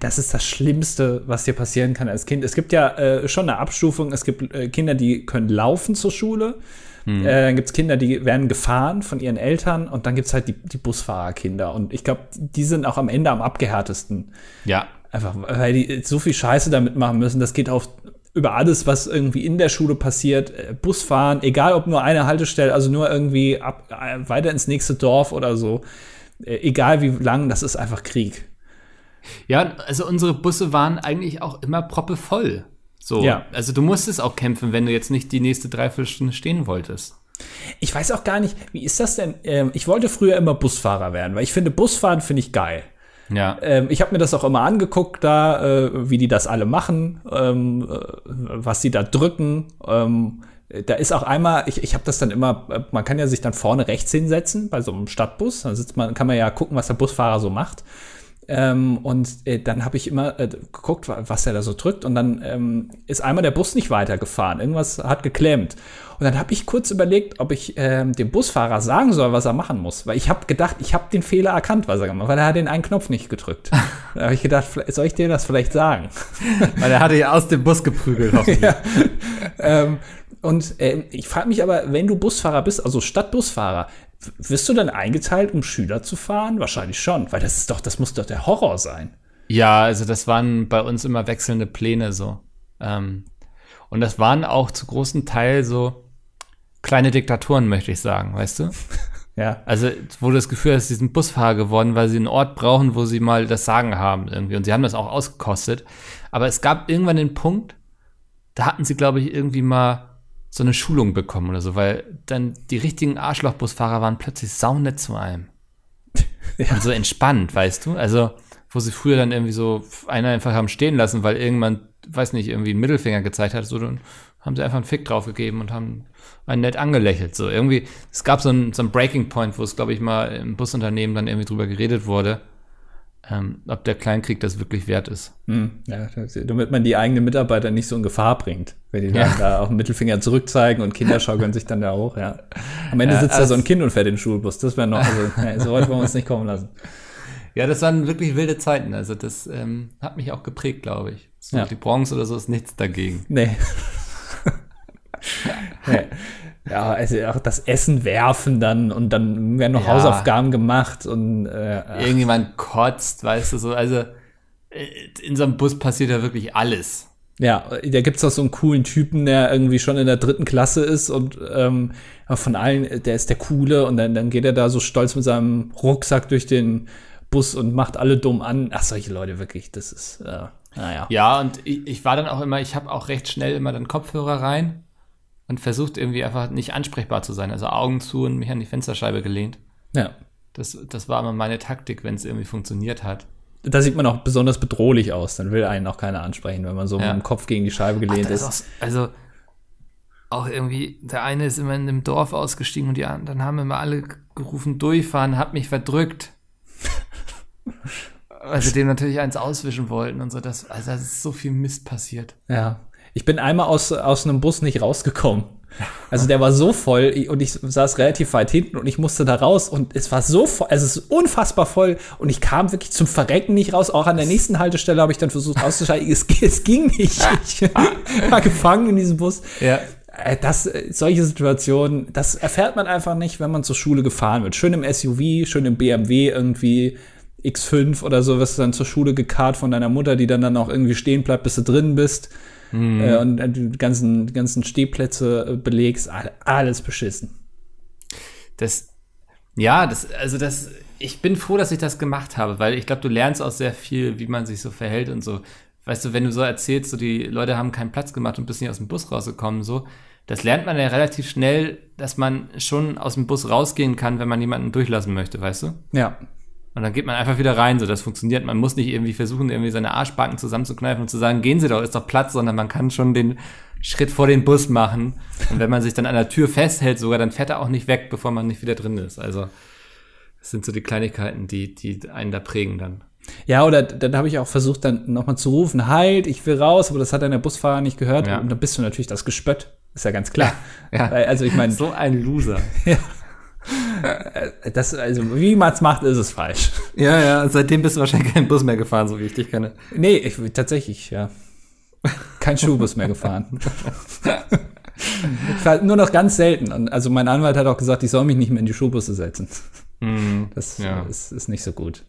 das ist das Schlimmste, was dir passieren kann als Kind. Es gibt ja äh, schon eine Abstufung. Es gibt äh, Kinder, die können laufen zur Schule. Äh, dann gibt es Kinder, die werden gefahren von ihren Eltern und dann gibt es halt die, die Busfahrerkinder. Und ich glaube, die sind auch am Ende am abgehärtesten. Ja, Einfach, weil die so viel Scheiße damit machen müssen. Das geht auf über alles, was irgendwie in der Schule passiert. Äh, Busfahren, egal ob nur eine Haltestelle, also nur irgendwie ab, äh, weiter ins nächste Dorf oder so. Äh, egal wie lang, das ist einfach Krieg. Ja, also unsere Busse waren eigentlich auch immer proppevoll. So, Ja. also du musstest auch kämpfen, wenn du jetzt nicht die nächste Dreiviertelstunde stehen wolltest. Ich weiß auch gar nicht, wie ist das denn? Ähm, ich wollte früher immer Busfahrer werden, weil ich finde, Busfahren finde ich geil. Ja. Ähm, ich habe mir das auch immer angeguckt, da, äh, wie die das alle machen, ähm, äh, was sie da drücken. Ähm, da ist auch einmal, ich, ich habe das dann immer, äh, man kann ja sich dann vorne rechts hinsetzen bei so einem Stadtbus. Dann sitzt man, kann man ja gucken, was der Busfahrer so macht. Ähm, und äh, dann habe ich immer äh, geguckt, was er da so drückt. Und dann ähm, ist einmal der Bus nicht weitergefahren. Irgendwas hat geklemmt. Und dann habe ich kurz überlegt, ob ich ähm, dem Busfahrer sagen soll, was er machen muss. Weil ich habe gedacht, ich habe den Fehler erkannt, was er gemacht hat, weil er hat den einen Knopf nicht gedrückt. <laughs> da habe ich gedacht, soll ich dir das vielleicht sagen? <laughs> weil er hatte ja aus dem Bus geprügelt. ja. ähm, und äh, ich frage mich aber, wenn du Busfahrer bist, also Stadtbusfahrer, wirst du dann eingeteilt, um Schüler zu fahren? Wahrscheinlich schon, weil das ist doch, das muss doch der Horror sein. Ja, also das waren bei uns immer wechselnde Pläne so. Ähm, und das waren auch zu großen Teil so kleine Diktaturen, möchte ich sagen, weißt du? <laughs> Ja. Also, wo du das Gefühl hast, sie sind Busfahrer geworden, weil sie einen Ort brauchen, wo sie mal das Sagen haben irgendwie. Und sie haben das auch ausgekostet. Aber es gab irgendwann den Punkt, da hatten sie, glaube ich, irgendwie mal so eine Schulung bekommen oder so, weil dann die richtigen Arschlochbusfahrer waren plötzlich saunett zu einem. <laughs> ja. Und so entspannt, weißt du? Also, wo sie früher dann irgendwie so einer einfach haben stehen lassen, weil irgendwann, weiß nicht, irgendwie einen Mittelfinger gezeigt hat, so dann haben sie einfach einen Fick draufgegeben und haben einen nett angelächelt. So irgendwie, es gab so einen, so einen Breaking Point, wo es, glaube ich, mal im Busunternehmen dann irgendwie drüber geredet wurde, ähm, ob der Kleinkrieg das wirklich wert ist. Hm, ja, damit man die eigenen Mitarbeiter nicht so in Gefahr bringt, wenn die ja. dann da auch den Mittelfinger zurückzeigen und Kinder schaukeln sich dann da hoch, ja. Am Ende ja, sitzt da so ein Kind und fährt den Schulbus. Das wäre noch, also, so weit wollen wir uns nicht kommen lassen. Ja, das waren wirklich wilde Zeiten. Also das ähm, hat mich auch geprägt, glaube ich. So ja. Die Bronze oder so ist nichts dagegen. Nee. <laughs> ja, also auch das Essen werfen dann und dann werden noch ja. Hausaufgaben gemacht und äh, irgendjemand kotzt, weißt du so. Also äh, in so einem Bus passiert ja wirklich alles. Ja, da gibt's auch so einen coolen Typen, der irgendwie schon in der dritten Klasse ist und ähm, von allen, der ist der Coole und dann, dann geht er da so stolz mit seinem Rucksack durch den Bus und macht alle dumm an. Ach, solche Leute wirklich, das ist, äh, naja. Ja, und ich, ich war dann auch immer, ich habe auch recht schnell immer dann Kopfhörer rein und versucht irgendwie einfach nicht ansprechbar zu sein. Also Augen zu und mich an die Fensterscheibe gelehnt. Ja. Das, das war immer meine Taktik, wenn es irgendwie funktioniert hat. Da sieht man auch besonders bedrohlich aus. Dann will einen auch keiner ansprechen, wenn man so ja. mit dem Kopf gegen die Scheibe gelehnt Ach, ist. ist auch, also auch irgendwie, der eine ist immer in dem Dorf ausgestiegen und die anderen haben immer alle gerufen, durchfahren, hab mich verdrückt. <laughs> Weil sie dem natürlich eins auswischen wollten und so. Das, also da ist so viel Mist passiert. Ja. Ich bin einmal aus, aus einem Bus nicht rausgekommen. Also der war so voll und ich saß relativ weit hinten und ich musste da raus und es war so voll, also es ist unfassbar voll und ich kam wirklich zum Verrecken nicht raus. Auch an der nächsten Haltestelle habe ich dann versucht auszusteigen. es, es ging nicht. Ich war gefangen in diesem Bus. Ja. Äh, das, äh, solche Situationen, das erfährt man einfach nicht, wenn man zur Schule gefahren wird. Schön im SUV, schön im BMW irgendwie X5 oder so, wirst du dann zur Schule gekarrt von deiner Mutter, die dann dann auch irgendwie stehen bleibt, bis du drin bist mhm. äh, und äh, die ganzen, ganzen Stehplätze äh, belegst, alles beschissen. Das, ja, das, also das, ich bin froh, dass ich das gemacht habe, weil ich glaube, du lernst auch sehr viel, wie man sich so verhält und so. Weißt du, wenn du so erzählst, so die Leute haben keinen Platz gemacht und bist nicht aus dem Bus rausgekommen, so, das lernt man ja relativ schnell, dass man schon aus dem Bus rausgehen kann, wenn man jemanden durchlassen möchte, weißt du? Ja. Und dann geht man einfach wieder rein, so das funktioniert. Man muss nicht irgendwie versuchen, irgendwie seine Arschbacken zusammenzukneifen und zu sagen, gehen Sie doch, ist doch Platz, sondern man kann schon den Schritt vor den Bus machen. Und wenn man sich dann an der Tür festhält, sogar, dann fährt er auch nicht weg, bevor man nicht wieder drin ist. Also, das sind so die Kleinigkeiten, die, die einen da prägen dann. Ja, oder dann habe ich auch versucht, dann nochmal zu rufen, halt, ich will raus, aber das hat dann der Busfahrer nicht gehört. Ja. Und dann bist du natürlich das Gespött. Ist ja ganz klar. Ja. Also ich meine. So ein Loser. <laughs> ja. Das, also, wie man es macht, ist es falsch. Ja, ja, seitdem bist du wahrscheinlich keinen Bus mehr gefahren, so wie ich dich kenne. Nee, ich, tatsächlich, ja. Kein Schulbus mehr gefahren. <laughs> nur noch ganz selten. Und also mein Anwalt hat auch gesagt, ich soll mich nicht mehr in die Schulbusse setzen. Mm, das ja. ist, ist, nicht so gut.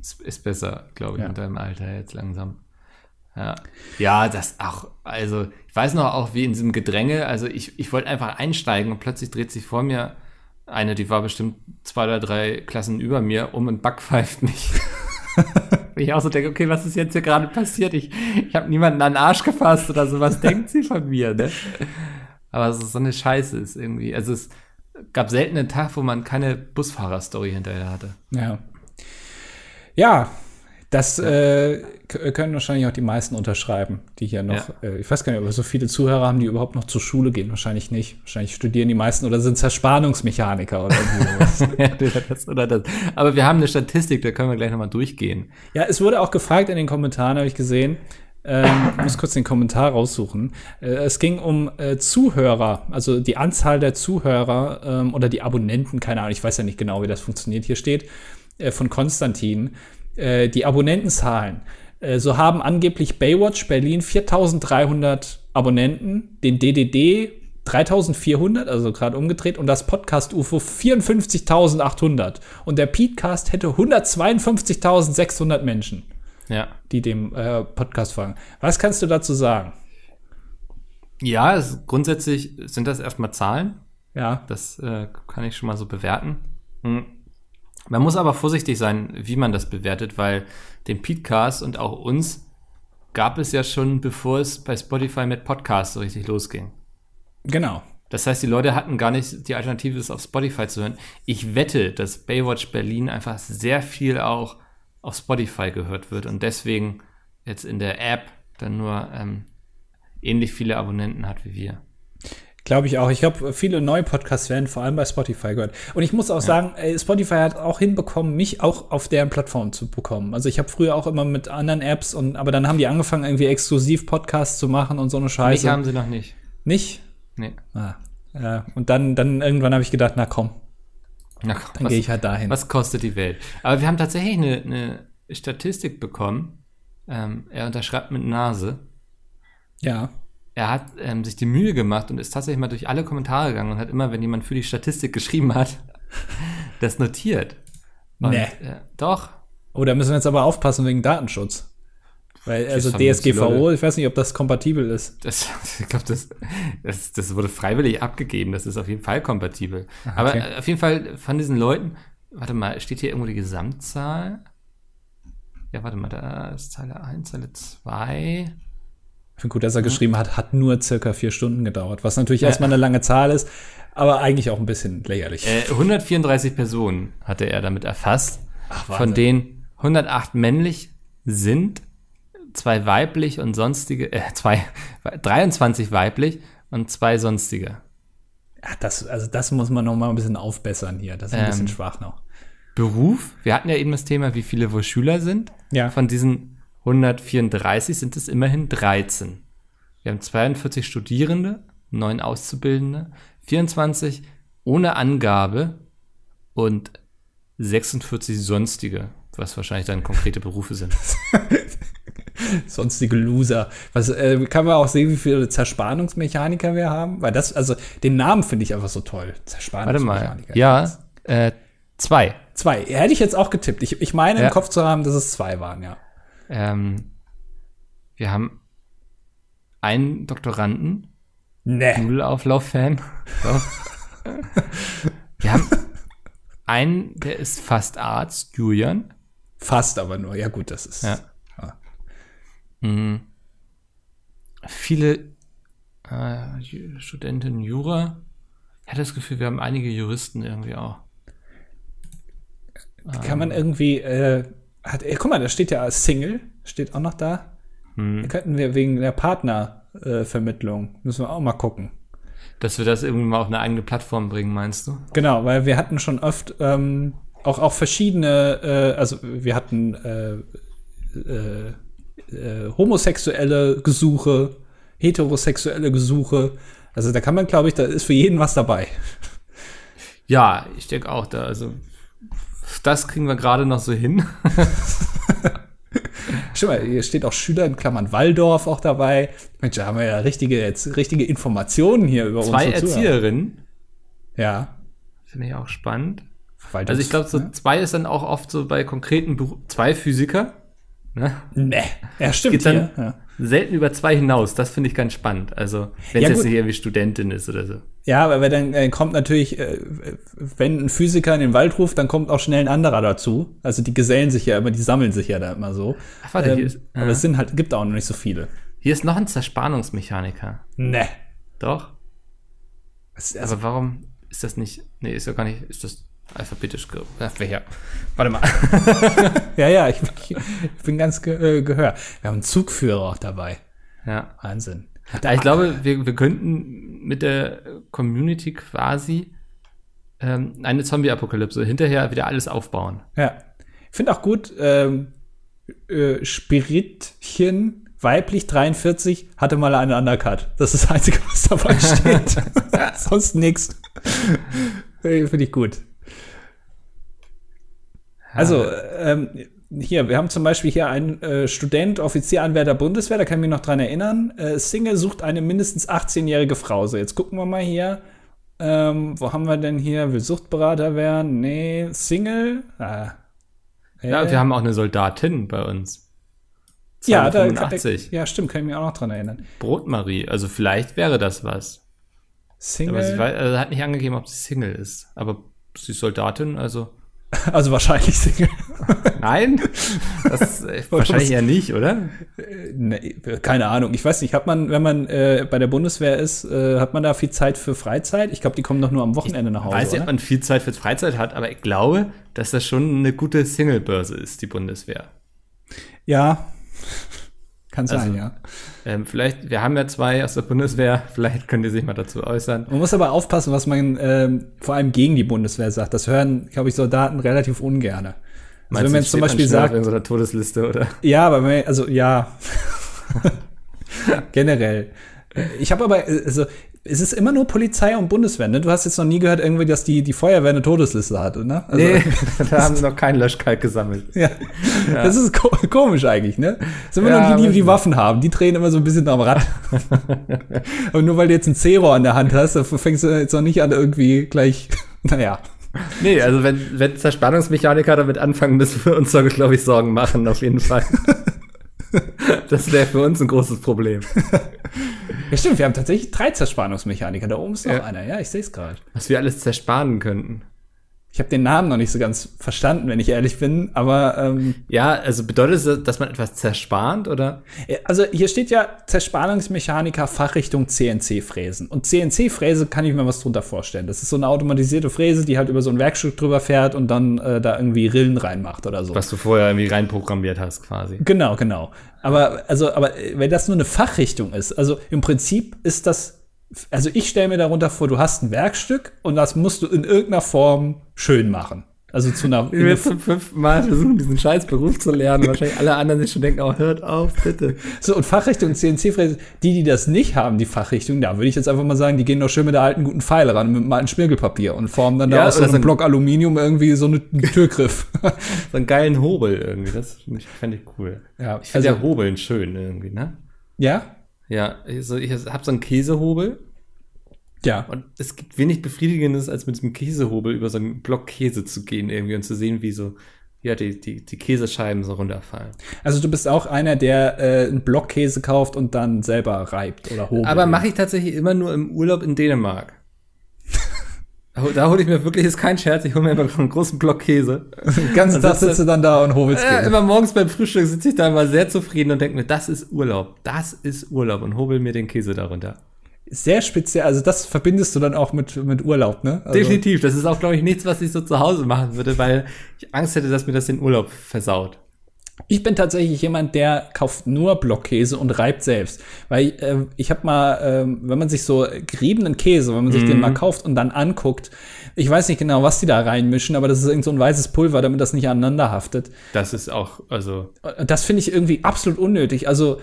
Ist, ist besser, glaube ich, ja. in deinem Alter jetzt langsam. Ja. ja, das auch, also ich weiß noch auch, wie in diesem Gedränge, also ich, ich wollte einfach einsteigen und plötzlich dreht sich vor mir eine, die war bestimmt zwei oder drei Klassen über mir, um und backpfeift mich. <laughs> ich auch so denke, okay, was ist jetzt hier gerade passiert? Ich, ich habe niemanden an den Arsch gefasst oder so. Was denkt sie von mir, ne? aber so, so eine Scheiße ist irgendwie. Also es gab selten einen Tag, wo man keine Busfahrer-Story hinterher hatte. Ja. Ja, das äh, können wahrscheinlich auch die meisten unterschreiben, die hier noch, äh, ich weiß gar nicht, ob wir so viele Zuhörer haben, die überhaupt noch zur Schule gehen. Wahrscheinlich nicht. Wahrscheinlich studieren die meisten oder sind Zerspannungsmechaniker oder sowas. <laughs> Entweder das oder das. Aber wir haben eine Statistik, da können wir gleich nochmal durchgehen. ja, es wurde auch gefragt in den Kommentaren, habe ich gesehen. Ähm, ich muss kurz den Kommentar raussuchen. Äh, es ging um äh, Zuhörer, also die Anzahl der Zuhörer ähm, oder die Abonnenten, keine Ahnung, ich weiß ja nicht genau, wie das funktioniert. Hier steht äh, von Konstantin, äh, die Abonnentenzahlen. Äh, so haben angeblich Baywatch Berlin 4300 Abonnenten, den DDD 3400, also gerade umgedreht, und das Podcast UFO 54.800. Und der Petecast hätte 152.600 Menschen, Ja. die dem äh, Podcast folgen. Was kannst du dazu sagen? Ja, es, grundsätzlich sind das erstmal Zahlen. Ja, Das äh, kann ich schon mal so bewerten. Hm. Man muss aber vorsichtig sein, wie man das bewertet, weil den Podcast und auch uns gab es ja schon, bevor es bei Spotify mit Podcasts so richtig losging. genau. Das heißt, die Leute hatten gar nicht die Alternative, es auf Spotify zu hören. Ich wette, dass Baywatch Berlin einfach sehr viel auch auf Spotify gehört wird und deswegen jetzt in der App dann nur ähm, ähnlich viele Abonnenten hat wie wir. Glaube ich auch. Ich glaube, viele neue Podcasts werden vor allem bei Spotify gehört. Und ich muss auch sagen, ey, Spotify hat auch hinbekommen, mich auch auf deren Plattform zu bekommen. Also ich habe früher auch immer mit anderen Apps und aber dann haben die angefangen, irgendwie exklusiv Podcasts zu machen und so eine Mich Scheiße. haben sie noch nicht. Nicht? Nee. Ah, ja. Und dann, dann irgendwann habe ich gedacht, na komm, Na, komm, dann gehe ich halt dahin. Was kostet die Welt? Aber wir haben tatsächlich eine, eine Statistik bekommen. Ähm, er unterschreibt mit Nase. Ja. Er hat ähm, sich die Mühe gemacht und ist tatsächlich mal durch alle Kommentare gegangen und hat immer, wenn jemand für die Statistik geschrieben hat, <laughs> das notiert. Und, Nee. Äh, doch. Oh, da müssen wir jetzt aber aufpassen wegen Datenschutz. Weil, also DSGVO, ich weiß nicht, ob das kompatibel ist. Das, <laughs> ich glaube, das, das, das wurde freiwillig abgegeben. Das ist auf jeden Fall kompatibel. Aber okay. äh, auf jeden Fall von diesen Leuten, warte mal, steht hier irgendwo die Gesamtzahl? Ja, warte mal, da ist Zeile 1, Zeile 2. Ich finde gut, dass er geschrieben hat, hat nur circa vier Stunden gedauert, was natürlich erstmal eine lange Zahl ist, aber eigentlich auch ein bisschen lächerlich. Äh, 134 Personen hatte er damit erfasst, Ach, von denen 108 männlich sind, zwei weiblich und sonstige, äh, zwei, 23 weiblich und zwei sonstige. Ja, das, also das muss man noch mal ein bisschen aufbessern hier. Das ist ein Ähm, bisschen schwach noch. Beruf, wir hatten ja eben das Thema, wie viele wohl Schüler sind. Ja. Von diesen 134 sind es immerhin 13. Wir haben 42 Studierende, 9 Auszubildende, 24 ohne Angabe und 46 sonstige, was wahrscheinlich dann konkrete Berufe sind. <laughs> Sonstige Loser. Was äh, kann man auch sehen, wie viele Zerspannungsmechaniker wir haben? Weil das, also den Namen finde ich einfach so toll. Warte Zerspannungsmechaniker. mal. Ja, äh, zwei. Zwei. Hätte ich jetzt auch getippt. Ich, ich meine Ja. im Kopf zu haben, dass es zwei waren, ja. Ähm, wir haben einen Doktoranden, Nee. Nudelauflauf-Fan. So. wir haben einen, der ist fast Arzt, Julian. Fast aber nur. Ja, gut, das ist. Ja. Mhm. Viele äh, Studenten Jura. Ich hatte das Gefühl, wir haben einige Juristen irgendwie auch. Kann man irgendwie, äh, hat, äh, guck mal, da steht ja Single, steht auch noch da. Hm. Da könnten wir wegen der Partnervermittlung, äh, müssen wir auch mal gucken. Dass wir das irgendwie mal auf eine eigene Plattform bringen, meinst du? Genau, weil wir hatten schon oft ähm, auch, auch verschiedene, äh, also wir hatten äh, äh, äh, homosexuelle Gesuche, heterosexuelle Gesuche. Also da kann man, glaube ich, da ist für jeden was dabei. Ja, ich denke auch da. Also, das kriegen wir gerade noch so hin. <laughs> Schau mal, hier steht auch Schüler in Klammern Waldorf auch dabei. Mensch, da haben wir ja richtige, jetzt richtige Informationen hier über Zwei unsere Zuhörer. Erzieherinnen. Ja. Finde ich auch spannend. Waldorf, Also ich glaube, so ne? zwei ist dann auch oft so bei konkreten Beru zwei Physiker. Ne? Nee. Ja, stimmt. Geht dann hier, ja. Selten über zwei hinaus. Das finde ich ganz spannend. Also wenn es Ja, jetzt nicht irgendwie Studentin ist oder so. Ja, aber dann äh, kommt natürlich, äh, wenn ein Physiker in den Wald ruft, dann kommt auch schnell ein anderer dazu. Also die gesellen sich ja immer, die sammeln sich ja da immer so. Ach, warte, Ähm, hier, ist, aber es sind halt, gibt auch noch nicht so viele. hier ist noch ein Zerspannungsmechaniker. Ne. Doch? Also, also Aber warum ist das nicht, nee, ist ja gar nicht, ist das alphabetisch ge ja, Warte mal. <laughs> ja, ja, ich, ich, bin ganz ge äh, gehör. Wir haben einen Zugführer auch dabei. Ja. Wahnsinn. Ja, ich glaube, wir, wir könnten mit der Community quasi ähm, eine Zombie-Apokalypse hinterher wieder alles aufbauen. Ja. Ich finde auch gut, ähm, äh, Spiritchen, weiblich 43, hatte mal einen Undercut. Das ist das Einzige, was dabei <laughs> steht. <laughs> Sonst nichts. Finde ich gut. Also, ähm, hier, wir haben zum Beispiel hier einen äh, Student, Offizieranwärter Bundeswehr, da kann ich mich noch dran erinnern. Äh, Single sucht eine mindestens 18-jährige Frau. So, jetzt gucken wir mal hier. Ähm, wo haben wir denn hier? Will Suchtberater werden? Nee, Single? Ah. Äh. Ja, wir haben auch eine Soldatin bei uns. Ja, da, da, ja, stimmt, kann ich mich auch noch dran erinnern. Brotmarie, also vielleicht wäre das was. Single? Aber sie weiß, also hat nicht angegeben, ob sie Single ist. Aber sie ist Soldatin, also. <laughs> Also wahrscheinlich Single. Nein, das <laughs> wahrscheinlich ja nicht, oder? Nee, keine Ahnung. Ich weiß nicht, hat man, wenn man äh, bei der Bundeswehr ist, äh, hat man da viel Zeit für Freizeit? Ich glaube, die kommen doch nur am Wochenende nach Hause. Ich weiß nicht, ob man viel Zeit für Freizeit hat, aber ich glaube, dass das schon eine gute Single-Börse ist, die Bundeswehr. Ja, kann sein, also, ja. Ähm, vielleicht, wir haben ja zwei aus der Bundeswehr, <laughs> vielleicht könnt ihr sich mal dazu äußern. Man muss aber aufpassen, was man ähm, vor allem gegen die Bundeswehr sagt. Das hören, glaube ich, Soldaten relativ ungerne. Also wenn man jetzt zum Beispiel sagt. In so einer Todesliste, oder? Ja, aber wenn, also ja. <laughs> Generell. Ich habe aber, also es ist immer nur Polizei und Bundeswehr, ne? Du hast jetzt noch nie gehört, irgendwie, dass die, die Feuerwehr eine Todesliste hat, ne? Also, nee, <laughs> da haben sie noch keinen Löschkalk gesammelt. Ja. ja. Das ist ko komisch eigentlich, ne? Das sind immer ja, nur die, die die Waffen haben. Die drehen immer so ein bisschen am Rad. <laughs> und nur weil du jetzt ein C-Rohr in der Hand hast, da fängst du jetzt noch nicht an, irgendwie gleich, <laughs> naja. Nee, also wenn, wenn Zerspannungsmechaniker damit anfangen, müssen wir uns da, glaube ich, Sorgen machen, auf jeden Fall. <laughs> das wäre für uns ein großes Problem. Ja, stimmt, wir haben tatsächlich drei Zerspannungsmechaniker. Da oben ist noch ja. einer, ja, ich sehe es gerade. Was wir alles zerspannen könnten. Ich habe den Namen noch nicht so ganz verstanden, wenn ich ehrlich bin, aber ähm, ja, also bedeutet es, dass man etwas zerspannt oder? Also hier steht ja Zerspannungsmechaniker Fachrichtung CNC-Fräsen und CNC-Fräse kann ich mir was drunter vorstellen. Das ist so eine automatisierte Fräse, die halt über so ein Werkstück drüber fährt und dann äh, da irgendwie Rillen reinmacht oder so. Was du vorher irgendwie reinprogrammiert hast, quasi. Genau, genau. Aber also, aber wenn das nur eine Fachrichtung ist, also im Prinzip ist das also ich stelle mir darunter vor, du hast ein Werkstück und das musst du in irgendeiner Form schön machen. Also zu einer. Ich will zum fünften Mal versuchen, diesen scheiß Beruf zu lernen. Wahrscheinlich alle anderen sich schon denken, oh, hört auf, bitte. So, und Fachrichtung CNC-Fräse, die, die das nicht haben, die Fachrichtung, da würde ich jetzt einfach mal sagen, die gehen doch schön mit der alten guten Pfeile ran, mit dem alten Schmirgelpapier und formen dann ja, da aus so einem Block Aluminium irgendwie so einen <laughs> Türgriff. so einen geilen Hobel irgendwie, das fände ich cool. Ja, ich finde also, ja Hobeln schön irgendwie, ne? Ja? Ja, also ich habe so einen Käsehobel. Ja. Und es gibt wenig Befriedigendes, als mit diesem Käsehobel über so einen Block Käse zu gehen irgendwie und zu sehen, wie so ja, die, die, die Käsescheiben so runterfallen. Also du bist auch einer, der äh, einen Block Käse kauft und dann selber reibt oder hobelt. Aber mache ich tatsächlich immer nur im Urlaub in Dänemark. <laughs> Da hole ich mir wirklich, ist kein Scherz, ich hole mir einfach einen großen Block Käse. Den ganzen Tag sitzt du dann da und hobelst Ja, immer morgens beim Frühstück sitze ich da immer sehr zufrieden und denke mir, das ist Urlaub. Das ist Urlaub und hobel mir den Käse darunter. Sehr speziell, also das verbindest du dann auch mit, mit Urlaub, ne? Also Definitiv, das ist auch, glaube ich, nichts, was ich so zu Hause machen würde, weil ich Angst hätte, dass mir das den Urlaub versaut. Ich bin tatsächlich jemand, der kauft nur Blockkäse und reibt selbst. Weil äh, ich habe mal, äh, wenn man sich so geriebenen Käse, wenn man sich mm. den mal kauft und dann anguckt, ich weiß nicht genau, was die da reinmischen, aber das ist irgend so ein weißes Pulver, damit das nicht aneinander haftet. Das ist auch, also. Das finde ich irgendwie absolut unnötig. Also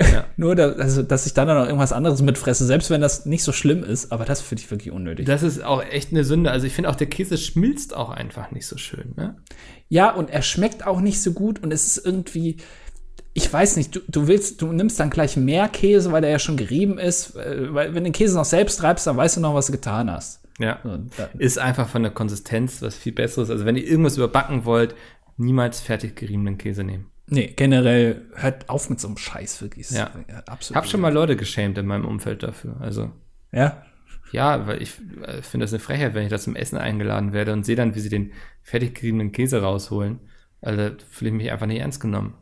ja. <laughs> Nur, da, also, dass ich dann noch irgendwas anderes mitfresse, selbst wenn das nicht so schlimm ist, aber das finde ich wirklich unnötig. Das ist auch echt eine Sünde. Also ich finde auch, der Käse schmilzt auch einfach nicht so schön. Ne? Ja, und er schmeckt auch nicht so gut und es ist irgendwie, ich weiß nicht, du, du willst, du nimmst dann gleich mehr Käse, weil der ja schon gerieben ist, äh, weil wenn du den Käse noch selbst reibst, dann weißt du noch, was du getan hast. Ja. Ist einfach von der Konsistenz was viel Besseres. Also wenn ihr irgendwas überbacken wollt, niemals fertig geriebenen Käse nehmen. Nee, generell hört auf mit so einem Scheiß, wirklich. Ja. ja absolut. Ich habe schon mal Leute geschämt in meinem Umfeld dafür. Also. Ja? Ja, weil ich äh, finde das eine Frechheit, wenn ich da zum Essen eingeladen werde und sehe dann, wie sie den fertig geriebenen Käse rausholen. Also fühle ich mich einfach nicht ernst genommen.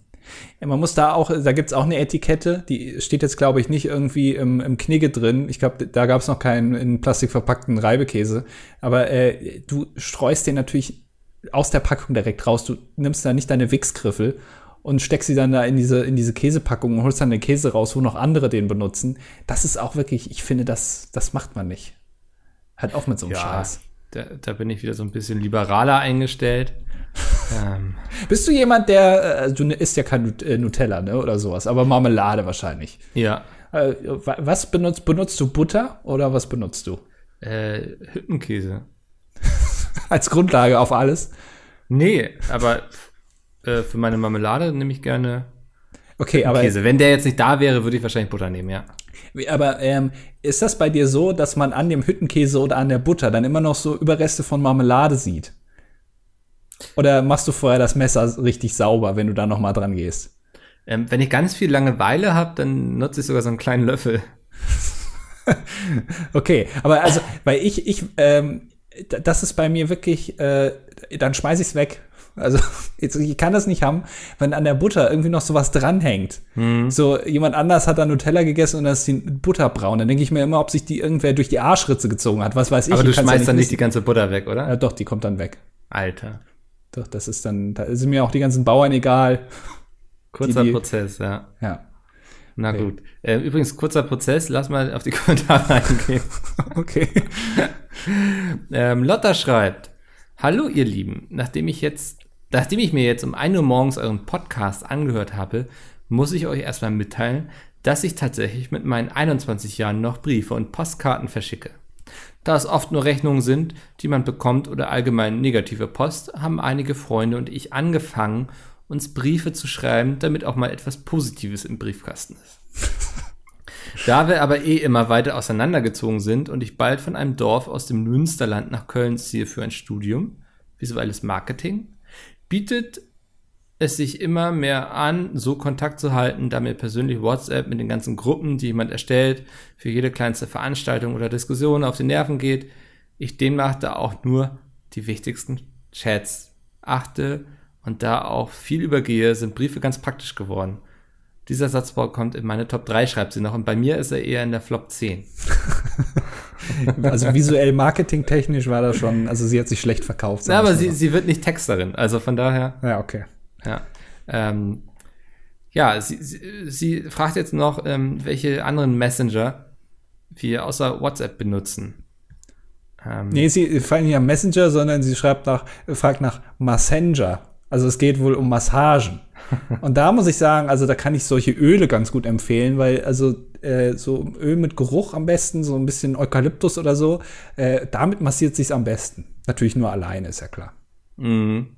Ja, man muss da auch, da gibt's auch eine Etikette, die steht jetzt, glaube ich, nicht irgendwie im, im Knigge drin. Ich glaube, da gab's noch keinen in Plastik verpackten Reibekäse. Aber äh, du streust den natürlich aus der Packung direkt raus. Du nimmst da nicht deine Wichsgriffel und steckst sie dann da in diese, in diese Käsepackung und holst dann den Käse raus, wo noch andere den benutzen. Das ist auch wirklich, ich finde, das, das macht man nicht. Halt auch mit so einem Ja. Scheiß. Da, da bin ich wieder so ein bisschen liberaler eingestellt. <laughs> ähm, Bist du jemand, der, äh, du isst ja kein äh, Nutella, ne, oder sowas, aber Marmelade wahrscheinlich. ja. Äh, wa- was benutzt, benutzt du Butter oder was benutzt du? Äh, Hüttenkäse. <laughs> Als Grundlage auf alles? Nee, aber äh, für meine Marmelade nehme ich gerne Okay, aber, Käse. Wenn der jetzt nicht da wäre, würde ich wahrscheinlich Butter nehmen, ja. aber ähm, ist das bei dir so, dass man an dem Hüttenkäse oder an der Butter dann immer noch so Überreste von Marmelade sieht? Oder machst du vorher das Messer richtig sauber, wenn du da noch mal dran gehst? Ähm, wenn ich ganz viel Langeweile habe, dann nutze ich sogar so einen kleinen Löffel. <laughs> Okay, aber also, weil ich, ich, ähm, das ist bei mir wirklich, äh, dann schmeiß ich's weg. Also, <laughs> jetzt, ich kann das nicht haben, wenn an der Butter irgendwie noch sowas dranhängt. So, jemand anders hat da Nutella gegessen und da ist die Butter braun. Dann denke ich mir immer, ob sich die irgendwer durch die Arschritze gezogen hat. Was weiß ich. Aber du ich kann's schmeißt dann nicht die ganze Butter weg, oder? Ja, doch, die kommt dann weg. Alter. Doch, das ist dann, da sind mir auch die ganzen Bauern egal. <laughs> Kurzer Die- die- Prozess, ja. Ja. Na Okay. gut. Äh, übrigens, kurzer Prozess, lass mal auf die <laughs> Kommentare eingehen. Okay. Ähm, Lotta schreibt: Hallo, ihr Lieben. Nachdem ich jetzt, nachdem ich mir jetzt um 1 Uhr morgens euren Podcast angehört habe, muss ich euch erstmal mitteilen, dass ich tatsächlich mit meinen 21 Jahren noch Briefe und Postkarten verschicke. Da es oft nur Rechnungen sind, die man bekommt oder allgemein negative Post, haben einige Freunde und ich angefangen, uns Briefe zu schreiben, damit auch mal etwas Positives im Briefkasten ist. <laughs> Da wir aber eh immer weiter auseinandergezogen sind und ich bald von einem Dorf aus dem Münsterland nach Köln ziehe für ein Studium, visuelles Marketing, bietet es sich immer mehr an, so Kontakt zu halten, da mir persönlich WhatsApp mit den ganzen Gruppen, die jemand erstellt, für jede kleinste Veranstaltung oder Diskussion auf die Nerven geht. Ich demnach da auch nur die wichtigsten Chats achte und da auch viel übergehe, sind Briefe ganz praktisch geworden. Dieser Satzbau kommt in meine Top 3, schreibt sie noch, und bei mir ist er eher in der Flop 10. <laughs> Also visuell marketingtechnisch war das schon, also sie hat sich schlecht verkauft. Ja, aber sie, so. sie wird nicht Texterin, also von daher, Ja, okay. ja. Ähm, ja, sie, sie, sie fragt jetzt noch, ähm, welche anderen Messenger wir außer WhatsApp benutzen. Ähm, Nee, sie fragt nicht am Messenger, sondern sie schreibt nach, fragt nach Messenger. Also es geht wohl um Massagen. <laughs> Und da muss ich sagen, also da kann ich solche Öle ganz gut empfehlen, weil also äh, so Öl mit Geruch am besten, so ein bisschen Eukalyptus oder so, äh, damit massiert sich's am besten. Natürlich nur alleine, ist ja klar. Mhm.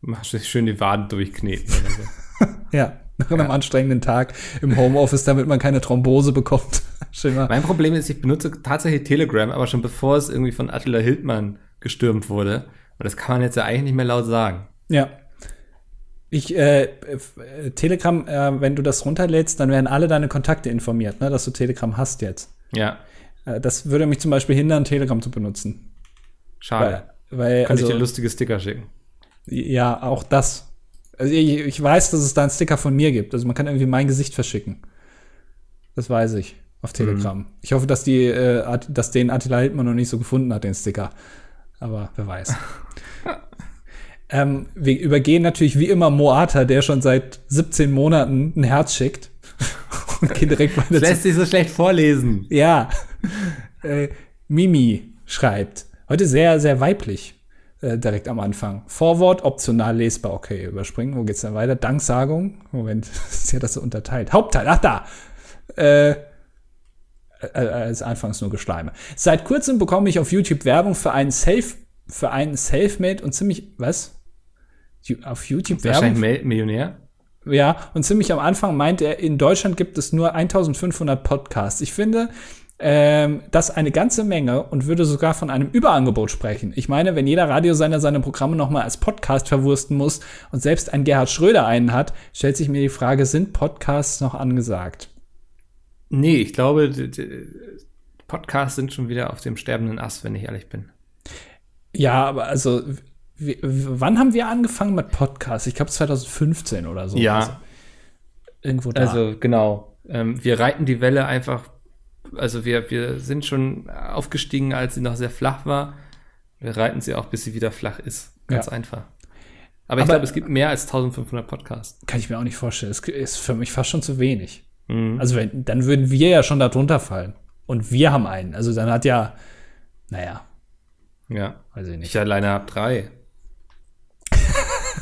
Mach sich schön die Waden durchkneten. oder so. <laughs> Ja, nach einem anstrengenden Tag im Homeoffice, damit man keine Thrombose bekommt. <laughs> Schön mal. mein Problem ist, ich benutze tatsächlich Telegram, aber schon bevor es irgendwie von Attila Hildmann gestürmt wurde. Und das kann man jetzt ja eigentlich nicht mehr laut sagen. Ja. Ich, äh, äh, Telegram, äh, wenn du das runterlädst, dann werden alle deine Kontakte informiert, ne, dass du Telegram hast jetzt. Ja, Äh, das würde mich zum Beispiel hindern, Telegram zu benutzen. schade. Weil, weil ich also, dir lustige Sticker schicken. ja, auch das. Also ich, ich weiß, dass es da einen Sticker von mir gibt. Also man kann irgendwie mein Gesicht verschicken. Das weiß ich auf Telegram. Ich hoffe, dass die, äh, dass den Attila Hildmann noch nicht so gefunden hat, den Sticker. Aber wer weiß. <laughs> ähm, wir übergehen natürlich wie immer Moata, der schon seit 17 Monaten ein Herz schickt. <laughs> Und gehen direkt Das weiter zu lässt sich so schlecht vorlesen. ja. <laughs> Äh, Mimi schreibt. Heute sehr, sehr weiblich. Äh, direkt am Anfang. Vorwort, optional lesbar. Okay, überspringen. Wo geht's dann weiter? Danksagung. Moment, <laughs> ist ja das so unterteilt. Hauptteil, ach da. Äh, äh, als anfangs nur Geschleime. Seit kurzem bekomme ich auf YouTube Werbung für einen Self, für einen Selfmade und ziemlich, was? Auf YouTube Wahrscheinlich Werbung? Mil- Millionär. Ja, und ziemlich am Anfang meint er, in Deutschland gibt es nur 1500 Podcasts. Ich finde ähm, das eine ganze Menge und würde sogar von einem Überangebot sprechen. Ich meine, wenn jeder Radiosender seine Programme nochmal als Podcast verwursten muss und selbst ein Gerhard Schröder einen hat, stellt sich mir die Frage, sind Podcasts noch angesagt? Nee, ich glaube, Podcasts sind schon wieder auf dem sterbenden Ast, wenn ich ehrlich bin. Ja, aber also, w- w- wann haben wir angefangen mit Podcasts? Ich glaube 2015 oder so. Ja. Also, irgendwo da. Also genau. Ähm, wir reiten die Welle einfach, also wir, wir sind schon aufgestiegen, als sie noch sehr flach war. Wir reiten sie auch, bis sie wieder flach ist. Ganz Ja. einfach. Aber ich glaube, es gibt mehr als 1500 Podcasts. Kann ich mir auch nicht vorstellen. Es ist für mich fast schon zu wenig. Mhm. Also wenn, dann würden wir ja schon da drunter fallen. Und wir haben einen. Also dann hat ja, naja, Ja. weiß ich nicht. Ich alleine habe drei.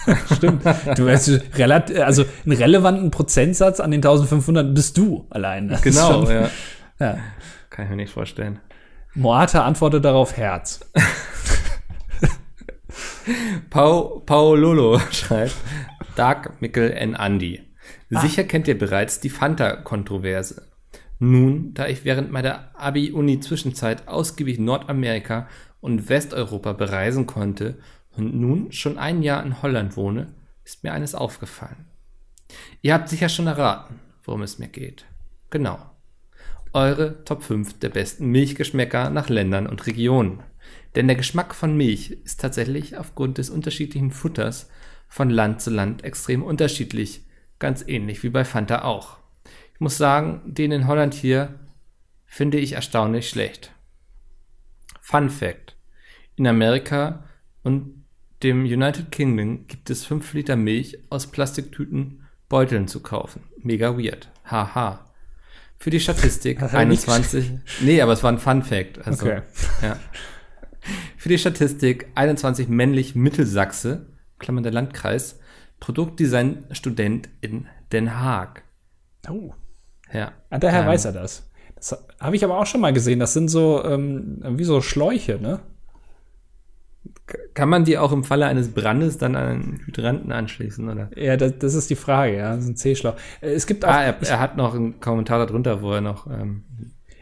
<laughs> Stimmt. Du weißt, relat also einen relevanten Prozentsatz an den 1500 bist du allein. Genau, schon- ja. ja. Kann ich mir nicht vorstellen. Moata antwortet darauf Herz. <laughs> Pau, Paololo schreibt, Dark Mickel N. Andy. Sicher kennt ihr bereits die Fanta-Kontroverse. Nun, da ich während meiner Abi-Uni-Zwischenzeit ausgiebig Nordamerika und Westeuropa bereisen konnte und nun schon ein Jahr in Holland wohne, ist mir eines aufgefallen. Ihr habt sicher schon erraten, worum es mir geht. Genau. Eure Top 5 der besten Milchgeschmäcker nach Ländern und Regionen. Denn der Geschmack von Milch ist tatsächlich aufgrund des unterschiedlichen Futters von Land zu Land extrem unterschiedlich, ganz ähnlich wie bei Fanta auch. Ich muss sagen, den in Holland hier finde ich erstaunlich schlecht. Fun Fact. In Amerika und dem United Kingdom gibt es 5 Liter Milch aus Plastiktüten Beuteln zu kaufen. Mega weird. Haha. Für die Statistik Das hat er nicht 21. Nee, aber es war ein Fun Fact. Also, Okay. ja. Für die Statistik 21 männlich Mittelsachse, Klammern der Landkreis, Produktdesign-Student in Den Haag. Oh. Ja. Ah, daher Ähm, weiß er das. Das habe ich aber auch schon mal gesehen. Das sind so, ähm, wie so Schläuche, ne? Kann man die auch im Falle eines Brandes dann an einen Hydranten anschließen, oder? Ja, das, das ist die Frage, ja. Das ist ein C-Schlauch. Es gibt auch, Ah, er, er hat noch einen Kommentar darunter, wo er noch. Ähm,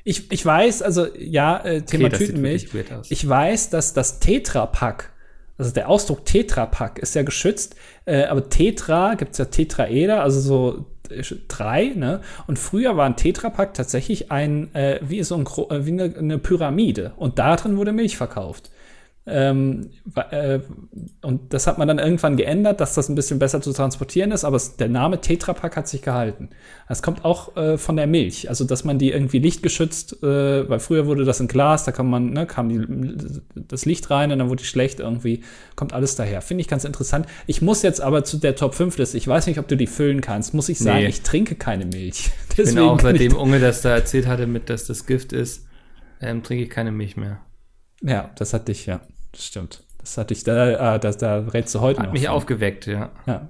ich, ich weiß, also ja, äh, Thema sieht Tütenmilch. Ich weiß, dass das Tetra-Pack, also der Ausdruck Tetra-Pack ist ja geschützt, äh, aber Tetra gibt's ja Tetraeder, also so drei, ne? Und früher war ein Tetrapack tatsächlich ein, äh, wie so ein, äh, wie eine, eine Pyramide. Und da drin wurde Milch verkauft. Ähm, äh, und das hat man dann irgendwann geändert, dass das ein bisschen besser zu transportieren ist, aber es, der Name Tetrapack hat sich gehalten. Das kommt auch äh, von der Milch, also dass man die irgendwie lichtgeschützt, äh, weil früher wurde das in Glas, da kann man, ne, kam die, das Licht rein und dann wurde die schlecht irgendwie, kommt alles daher. Finde ich ganz interessant. Ich muss jetzt aber zu der Top 5 Liste, ich weiß nicht, ob du die füllen kannst, muss ich sagen, Nee. ich trinke keine Milch. <laughs> ich bin Deswegen auch seitdem Unge das da erzählt hatte, mit dass das Gift ist, ähm, trinke ich keine Milch mehr. Ja, das hatte ich, ja. Das stimmt. Das hatte ich, da, äh, da, da rätst du heute Hat noch. mich von. aufgeweckt, ja. Ja.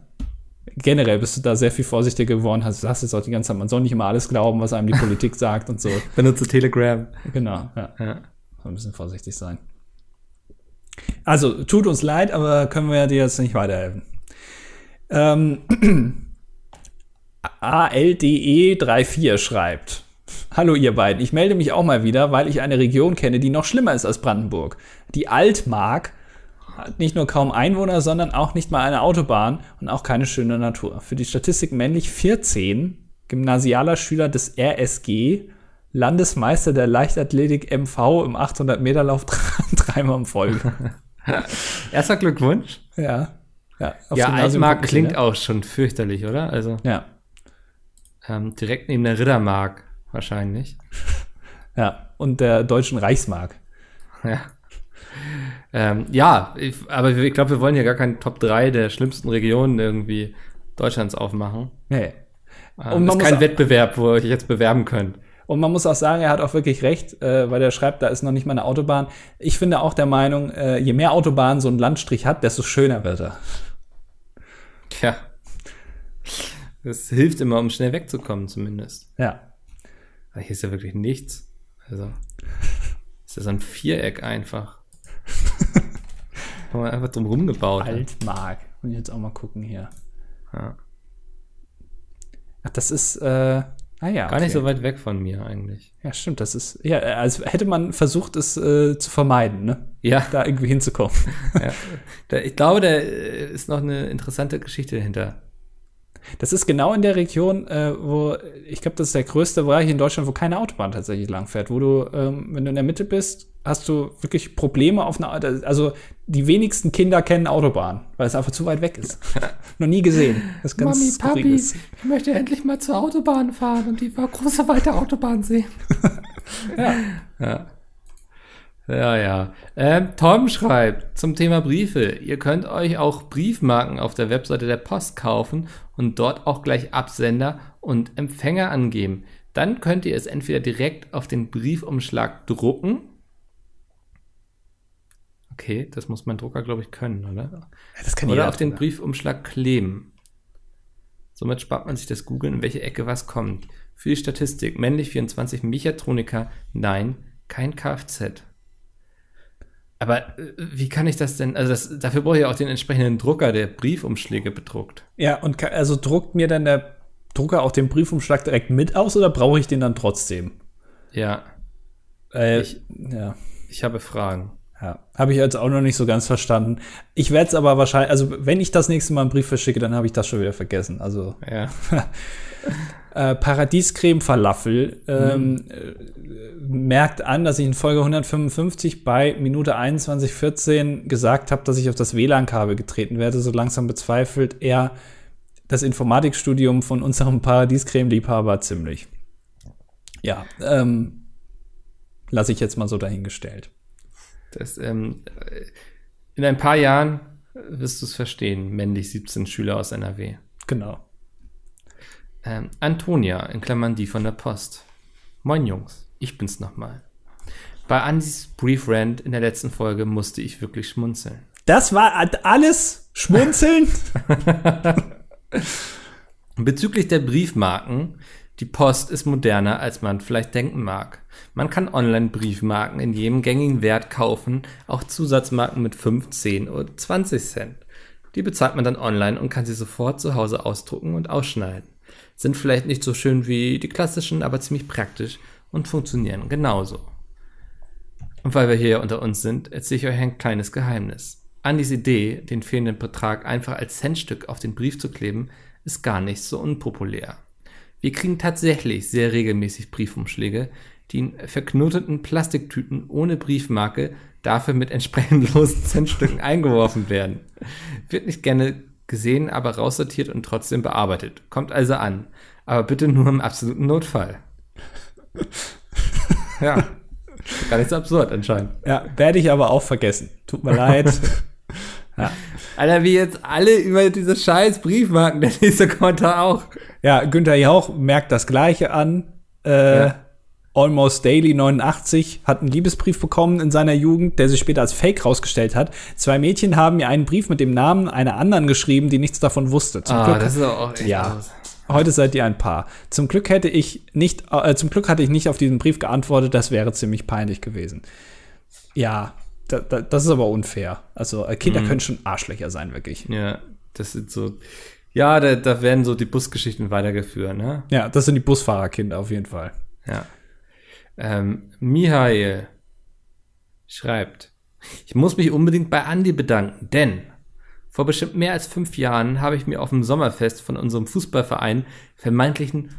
Generell bist du da sehr viel vorsichtiger geworden. Hast, sagst jetzt auch die ganze Zeit, man soll nicht immer alles glauben, was einem die Politik <laughs> sagt und so. Benutze Telegram. Genau, ja. Ja. Ein bisschen vorsichtig sein. Also, tut uns leid, aber können wir dir jetzt nicht weiterhelfen. Ähm, <clears throat> ALDE34 schreibt. Hallo ihr beiden, ich melde mich auch mal wieder, weil ich eine Region kenne, die noch schlimmer ist als Brandenburg. Die Altmark hat nicht nur kaum Einwohner, sondern auch nicht mal eine Autobahn und auch keine schöne Natur. Für die Statistik männlich 14, gymnasialer Schüler des RSG, Landesmeister der Leichtathletik MV im 800-Meter-Lauf <laughs> dreimal in Folge. <laughs> Erster Glückwunsch. ja. Ja, ja, Altmark klingt ne? auch schon fürchterlich, oder? Also Ja, ähm, direkt neben der Rittermark wahrscheinlich. <laughs> ja. Und der deutschen Reichsmark. Ja. Ähm, ja, ich, aber ich glaube, wir wollen hier gar keinen Top 3 der schlimmsten Regionen irgendwie Deutschlands aufmachen. Nee. Ähm, Und man ist kein Wettbewerb, wo ihr euch jetzt bewerben könnt. Und man muss auch sagen, er hat auch wirklich recht, äh, weil er schreibt, da ist noch nicht mal eine Autobahn. Ich finde auch der Meinung, äh, je mehr Autobahnen so ein Landstrich hat, desto schöner wird er. Tja. Das hilft immer, um schnell wegzukommen, zumindest. Ja. Aber hier ist ja wirklich nichts. Also, <laughs> ist ja so ein Viereck einfach. Wo man einfach drum rumgebaut. Altmark. Und jetzt auch mal gucken hier. Ja. Ach, das ist, äh, ah ja. Gar nicht so weit weg von mir eigentlich. Ja, stimmt, das ist, ja, als hätte man versucht, es äh, zu vermeiden, ne? Ja, Da irgendwie hinzukommen. ja. <laughs> Da, ich glaube, da äh, ist noch eine interessante Geschichte dahinter. Das ist genau in der Region, äh, wo ich glaube, das ist der größte Bereich in Deutschland, wo keine Autobahn tatsächlich langfährt. Wo du, ähm, wenn du in der Mitte bist, hast du wirklich Probleme auf einer. Also die wenigsten Kinder kennen Autobahn, weil es einfach zu weit weg ist. <laughs> Noch nie gesehen. Das ist ganz Mami, Papi, ich möchte endlich mal zur Autobahn fahren und die große weite Autobahn sehen. <laughs> ja. ja. Ja, ja. Ähm, Tom schreibt zum Thema Briefe. Ihr könnt euch auch Briefmarken auf der Webseite der Post kaufen und dort auch gleich Absender und Empfänger angeben. Dann könnt ihr es entweder direkt auf den Briefumschlag drucken. Okay, das muss mein Drucker, glaube ich, können, oder? Das kann oder auf den Briefumschlag kleben. Somit spart man sich das Googeln, in welche Ecke was kommt. Für die Statistik, männlich 24, Mechatroniker, nein, kein Kfz. Aber äh, wie kann ich das denn? Also das, dafür brauche ich auch den entsprechenden Drucker, der Briefumschläge bedruckt. Ja, und also druckt mir dann der Drucker auch den Briefumschlag direkt mit aus oder brauche ich den dann trotzdem? Ja. Äh, ich, ja. Ich habe Fragen. Ja, habe ich jetzt auch noch nicht so ganz verstanden. Ich werde es aber wahrscheinlich, also wenn ich das nächste Mal einen Brief verschicke, dann habe ich das schon wieder vergessen. Also ja. <laughs> äh, Paradiescreme Falafel ähm, mhm. äh, merkt an, dass ich in Folge 155 bei Minute 21.14 gesagt habe, dass ich auf das WLAN-Kabel getreten werde. So langsam bezweifelt er das Informatikstudium von unserem Paradiescreme-Liebhaber ziemlich. Ja, ähm, lasse ich jetzt mal so dahingestellt. Das, ähm, in ein paar Jahren wirst du es verstehen, männlich 17 Schüler aus NRW. Genau. Ähm, Antonia, in Klammern die von der Post. Moin Jungs, ich bin's nochmal. Bei Andys Brief Rant in der letzten Folge musste ich wirklich schmunzeln. Das war alles Schmunzeln? <laughs> Bezüglich der Briefmarken, die Post ist moderner, als man vielleicht denken mag. Man kann Online-Briefmarken in jedem gängigen Wert kaufen, auch Zusatzmarken mit 5, 10 oder 20 Cent. Die bezahlt man dann online und kann sie sofort zu Hause ausdrucken und ausschneiden sind vielleicht nicht so schön wie die klassischen, aber ziemlich praktisch und funktionieren genauso. Und weil wir hier unter uns sind, erzähle ich euch ein kleines Geheimnis. Andys Idee, den fehlenden Betrag einfach als Centstück auf den Brief zu kleben, ist gar nicht so unpopulär. Wir kriegen tatsächlich sehr regelmäßig Briefumschläge, die in verknoteten Plastiktüten ohne Briefmarke dafür mit entsprechend losen Centstücken <laughs> eingeworfen werden. Wird nicht gerne gesehen, aber raussortiert und trotzdem bearbeitet. Kommt also an. Aber bitte nur im absoluten Notfall. <laughs> ja. Gar nicht so absurd anscheinend. Ja, werde ich aber auch vergessen. Tut mir leid. <laughs> ja. Alter, wie jetzt alle über diese scheiß Briefmarken, der nächste Kommentar auch. Ja, Günther Jauch merkt das Gleiche an. Äh, ja. Almost Daily 89 hat einen Liebesbrief bekommen in seiner Jugend, der sich später als Fake rausgestellt hat. Zwei Mädchen haben mir einen Brief mit dem Namen einer anderen geschrieben, die nichts davon wusste. Zum ah, Glück, das ist auch echt ja. Aus. Heute seid ihr ein Paar. Zum Glück hätte ich nicht, äh, zum Glück hatte ich nicht auf diesen Brief geantwortet. Das wäre ziemlich peinlich gewesen. Ja, da, da, das ist aber unfair. Also äh, Kinder mhm. können schon Arschlöcher sein, wirklich. Ja, das sind so. Ja, da, da werden so die Busgeschichten weitergeführt, ne? Ja, das sind die Busfahrerkinder auf jeden Fall. Ja. Ähm, Mihail schreibt, ich muss mich unbedingt bei Andy bedanken, denn vor bestimmt mehr als fünf Jahren habe ich mir auf dem Sommerfest von unserem Fußballverein vermeintlichen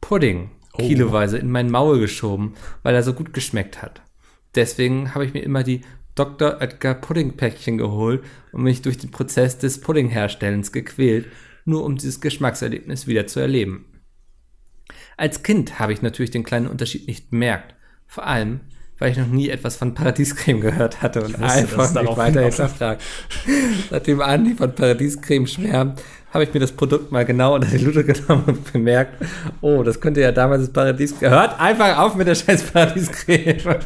Pudding oh. kiloweise in mein Maul geschoben, weil er so gut geschmeckt hat. Deswegen habe ich mir immer die Dr. Oetker Puddingpäckchen geholt und mich durch den Prozess des Puddingherstellens gequält, nur um dieses Geschmackserlebnis wieder zu erleben. Als Kind habe ich natürlich den kleinen Unterschied nicht bemerkt. Vor allem, weil ich noch nie etwas von Paradiescreme gehört hatte und einfach nicht weiter hinterfragt. Seitdem Andi von Paradiescreme schwärmt, habe ich mir das Produkt mal genau unter die Lupe genommen und bemerkt, oh, das könnte ja damals das Paradiescreme. Hört einfach auf mit der scheiß Paradiescreme.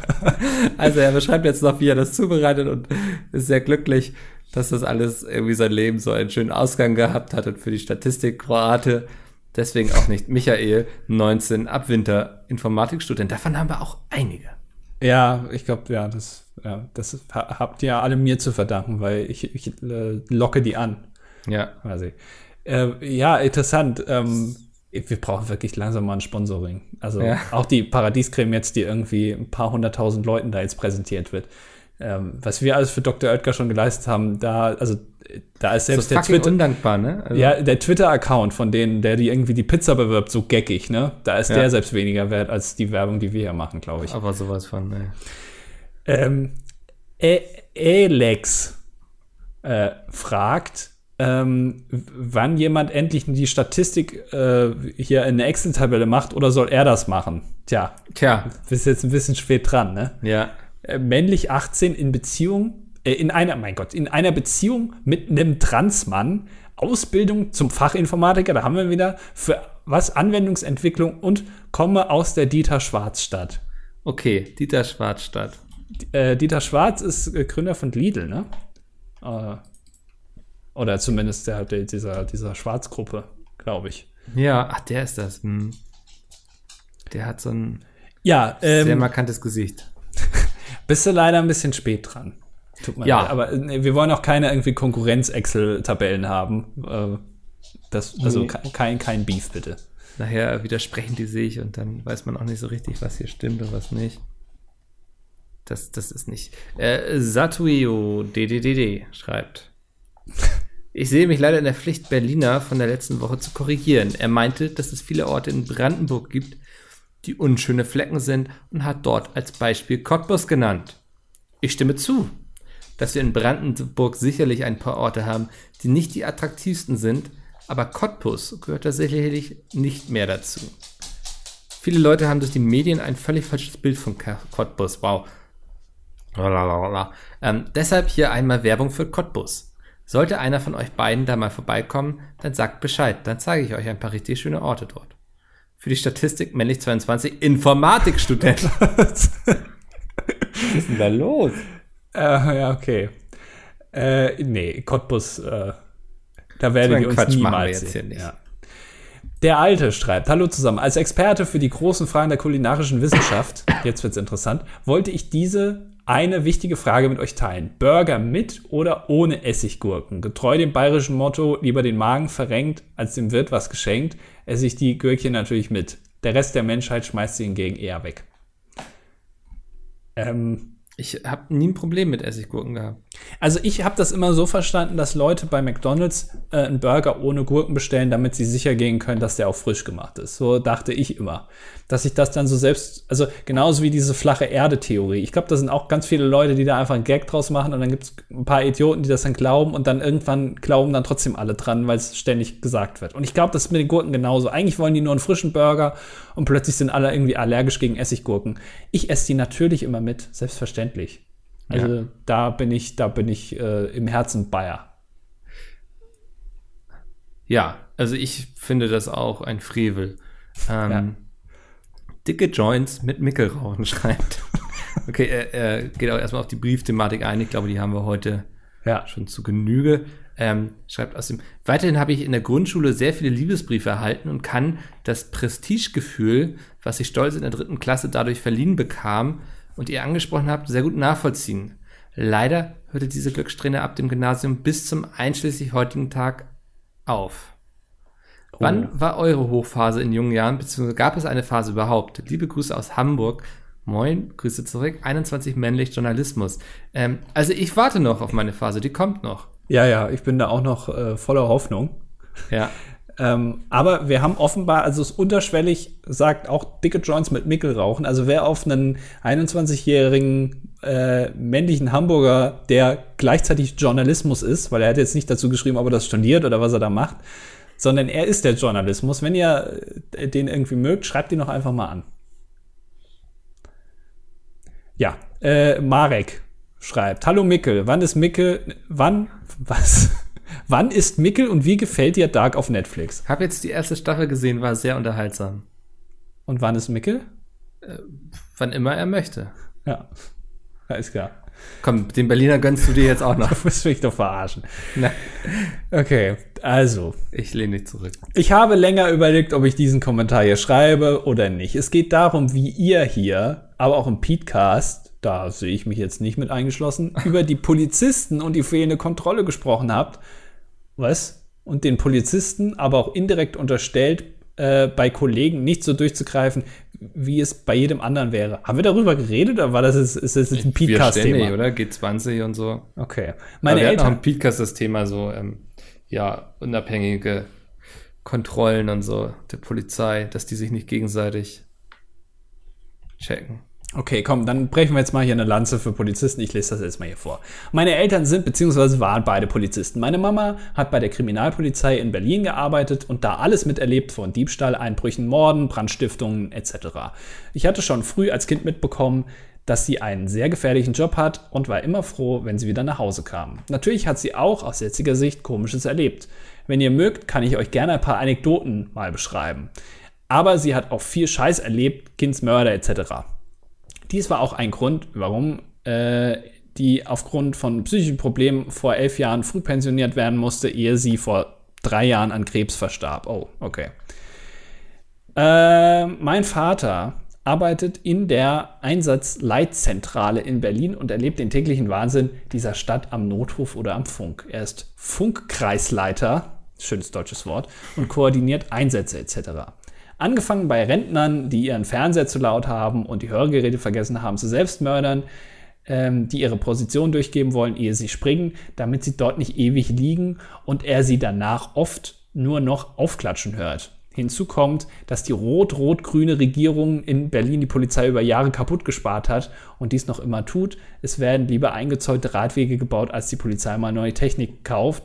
also er beschreibt jetzt noch, wie er das zubereitet und ist sehr glücklich, dass das alles irgendwie sein Leben so einen schönen Ausgang gehabt hat und für die Statistik Kroate Deswegen auch nicht Michael, 19, Abwinter, Informatikstudent. Davon haben wir auch einige. Ja, ich glaube, ja, das, ja, das habt ihr alle mir zu verdanken, weil ich, ich äh, locke die an. Ja. Quasi. Äh, ja, interessant. Ähm, wir brauchen wirklich langsam mal ein Sponsoring. Also ja. auch die Paradiescreme jetzt, die irgendwie ein paar hunderttausend Leuten da jetzt präsentiert wird. Ähm, was wir alles für Dr. Oetker schon geleistet haben, da, also da ist selbst so der Twitter, undankbar, ne? Also, ja, der Twitter-Account von denen, der die irgendwie die Pizza bewirbt, so geckig, ne? Da ist Ja. der selbst weniger wert als die Werbung, die wir hier machen, glaube ich. aber sowas von, ne. Ähm, E- Alex äh, fragt, ähm, wann jemand endlich die Statistik äh, hier in eine Excel-Tabelle macht oder soll er das machen? Tja, Tja, bist jetzt ein bisschen spät dran, ne? ja. Äh, männlich 18 in Beziehung, äh, in einer, mein Gott, in einer Beziehung mit einem Transmann, Ausbildung zum Fachinformatiker, da haben wir wieder, für was? Anwendungsentwicklung und komme aus der Dieter Schwarzstadt. Okay, Dieter Schwarzstadt. Äh, Dieter Schwarz ist äh, Gründer von Lidl, ne? Äh, oder zumindest der, der, dieser, dieser Schwarzgruppe, glaube ich. Ja, ach, der ist das. Hm. Der hat so ein Ja, sehr ähm, markantes Gesicht. <laughs> bist du leider ein bisschen spät dran. Tut mir Ja. leid. Aber äh, wir wollen auch keine irgendwie Konkurrenz-Excel-Tabellen haben. Äh, das, also Nee. ke- kein, kein Beef, bitte. Nachher widersprechen die sich und dann weiß man auch nicht so richtig, was hier stimmt und was nicht. Das, das ist nicht. Äh, Satuio DDDD schreibt. Ich sehe mich leider in der Pflicht, Berliner von der letzten Woche zu korrigieren. Er meinte, dass es viele Orte in Brandenburg gibt, die unschöne Flecken sind und hat dort als Beispiel Cottbus genannt. Ich stimme zu, dass wir in Brandenburg sicherlich ein paar Orte haben, die nicht die attraktivsten sind, aber Cottbus gehört da sicherlich nicht mehr dazu. Viele Leute haben durch die Medien ein völlig falsches Bild von Cottbus. Wow. Ähm, deshalb hier einmal Werbung für Cottbus. Sollte einer von euch beiden da mal vorbeikommen, dann sagt Bescheid. Dann zeige ich euch ein paar richtig schöne Orte dort. Für die Statistik männlich 22 Informatikstudent. <laughs> Was ist denn da los? Äh, ja, okay. Äh, nee, Cottbus, äh, da werdet So ihr uns Quatsch machen wir niemals jetzt sehen. hier nicht. Ja. Der Alte schreibt, hallo zusammen, als Experte für die großen Fragen der kulinarischen Wissenschaft, jetzt wird's interessant, wollte ich diese eine wichtige Frage mit euch teilen. Burger mit oder ohne Essiggurken? Getreu dem bayerischen Motto, lieber den Magen verrenkt, als dem Wirt was geschenkt, esse ich die Gürkchen natürlich mit. Der Rest der Menschheit schmeißt sie hingegen eher weg. Ähm, Ich habe nie ein Problem mit Essiggurken gehabt. Also ich habe das immer so verstanden, dass Leute bei McDonald's äh, einen Burger ohne Gurken bestellen, damit sie sicher gehen können, dass der auch frisch gemacht ist. So dachte ich immer. Dass ich das dann so selbst, also genauso wie diese flache Erde-Theorie. Ich glaube, da sind auch ganz viele Leute, die da einfach einen Gag draus machen und dann gibt es ein paar Idioten, die das dann glauben und dann irgendwann glauben dann trotzdem alle dran, weil es ständig gesagt wird. Und ich glaube, das ist mit den Gurken genauso. Eigentlich wollen die nur einen frischen Burger und plötzlich sind alle irgendwie allergisch gegen Essiggurken. Ich esse die natürlich immer mit, selbstverständlich. Also Ja. da bin ich, da bin ich äh, im Herzen Bayer. Ja, also ich finde das auch ein Frevel. Ähm, Ja. Dicke Joints mit Mickelrauchen <laughs> schreibt. Okay, er, er geht auch erstmal auf die Briefthematik ein. Ich glaube, die haben wir heute Ja. schon zu Genüge. Ähm, schreibt aus dem. Weiterhin habe ich in der Grundschule sehr viele Liebesbriefe erhalten und kann das Prestigegefühl, was ich stolz in der dritten Klasse dadurch verliehen bekam und ihr angesprochen habt, sehr gut nachvollziehen. Leider hörte diese Glückssträhne ab dem Gymnasium bis zum einschließlich heutigen Tag auf. Wann war eure Hochphase in jungen Jahren, beziehungsweise gab es eine Phase überhaupt? Liebe Grüße aus Hamburg. Moin, Grüße zurück. 21 männlich Journalismus. Ähm, also ich warte noch auf meine Phase, die kommt noch. Ja, ja, ich bin da auch noch äh, voller Hoffnung. Ja. <laughs> Ähm, aber wir haben offenbar, also es unterschwellig sagt auch dicke Joints mit Mickel rauchen. Also wer auf einen 21-jährigen äh, männlichen Hamburger, der gleichzeitig Journalismus ist, weil er hat jetzt nicht dazu geschrieben, ob er das studiert oder was er da macht, sondern er ist der Journalismus. Wenn ihr äh, den irgendwie mögt, schreibt ihn doch einfach mal an. Ja, äh, Marek schreibt, hallo Mickel, wann ist Mickel, wann, was? Wann ist Mickel und wie gefällt dir Dark auf Netflix? Hab jetzt die erste Staffel gesehen, war sehr unterhaltsam. Und wann ist Mickel? Wann immer er möchte. Ja, ist klar. Komm, den Berliner gönnst du dir jetzt auch <laughs> noch. Du musst mich doch verarschen. Na, Okay, also, ich lehne dich zurück. ich habe länger überlegt, ob ich diesen Kommentar hier schreibe oder nicht. Es geht darum, wie ihr hier, aber auch im Podcast, da sehe ich mich jetzt nicht mit eingeschlossen, <laughs> über die Polizisten und die fehlende Kontrolle gesprochen habt. Was? Und den Polizisten aber auch indirekt unterstellt, äh, bei Kollegen nicht so durchzugreifen, wie es bei jedem anderen wäre. Haben wir darüber geredet oder war das ist, ist das ein Podcast-Thema? oder? G20 und so. Okay. Meine Aber wir Eltern. Auch Podcast das Thema so, ähm, ja, unabhängige Kontrollen und so der Polizei, dass die sich nicht gegenseitig checken. Okay, komm, dann brechen wir jetzt mal hier eine Lanze für Polizisten. Ich lese das jetzt mal hier vor. Meine Eltern sind bzw. waren beide Polizisten. Meine Mama hat bei der Kriminalpolizei in Berlin gearbeitet und da alles miterlebt von Diebstahl, Einbrüchen, Morden, Brandstiftungen etc. Ich hatte schon früh als Kind mitbekommen, dass sie einen sehr gefährlichen Job hat und war immer froh, wenn sie wieder nach Hause kam. Natürlich hat sie auch aus jetziger Sicht Komisches erlebt. Wenn ihr mögt, kann ich euch gerne ein paar Anekdoten mal beschreiben. Aber sie hat auch viel Scheiß erlebt, Kindsmörder etc. Dies war auch ein Grund, warum äh, die aufgrund von psychischen Problemen vor elf Jahren früh pensioniert werden musste, ehe sie vor drei Jahren an Krebs verstarb. Oh, okay. Äh, mein Vater arbeitet in der Einsatzleitzentrale in Berlin und erlebt den täglichen Wahnsinn dieser Stadt am Notruf oder am Funk. Er ist Funkkreisleiter, schönes deutsches Wort, und koordiniert Einsätze etc. Angefangen bei Rentnern, die ihren Fernseher zu laut haben und die Hörgeräte vergessen haben, zu Selbstmördern, ähm, die ihre Position durchgeben wollen, ehe sie springen, damit sie dort nicht ewig liegen und er sie danach oft nur noch aufklatschen hört. Hinzu kommt, dass die rot-rot-grüne Regierung in Berlin die Polizei über Jahre kaputt gespart hat und dies noch immer tut. Es werden lieber eingezäunte Radwege gebaut, als die Polizei mal neue Technik kauft.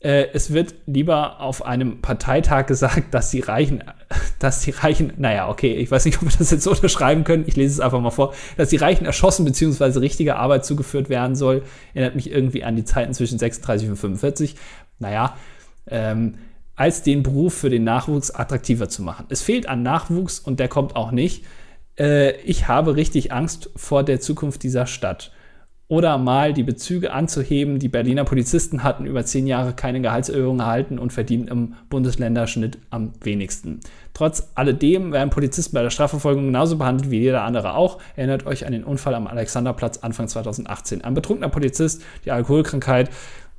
Äh, es wird lieber auf einem Parteitag gesagt, dass die Reichen, <laughs> dass die Reichen, naja, okay, ich weiß nicht, ob wir das jetzt so unterschreiben können, ich lese es einfach mal vor, dass die Reichen erschossen bzw. richtige Arbeit zugeführt werden soll, erinnert mich irgendwie an die Zeiten zwischen 36 und 45. Naja, ähm, als den Beruf für den Nachwuchs attraktiver zu machen. Es fehlt an Nachwuchs und der kommt auch nicht. Äh, ich habe richtig Angst vor der Zukunft dieser Stadt oder mal die Bezüge anzuheben. Die Berliner Polizisten hatten über zehn Jahre keine Gehaltserhöhung erhalten und verdienen im Bundesländerschnitt am wenigsten. Trotz alledem werden Polizisten bei der Strafverfolgung genauso behandelt wie jeder andere auch. Erinnert euch an den Unfall am Alexanderplatz Anfang 2018. Ein betrunkener Polizist, die Alkoholkrankheit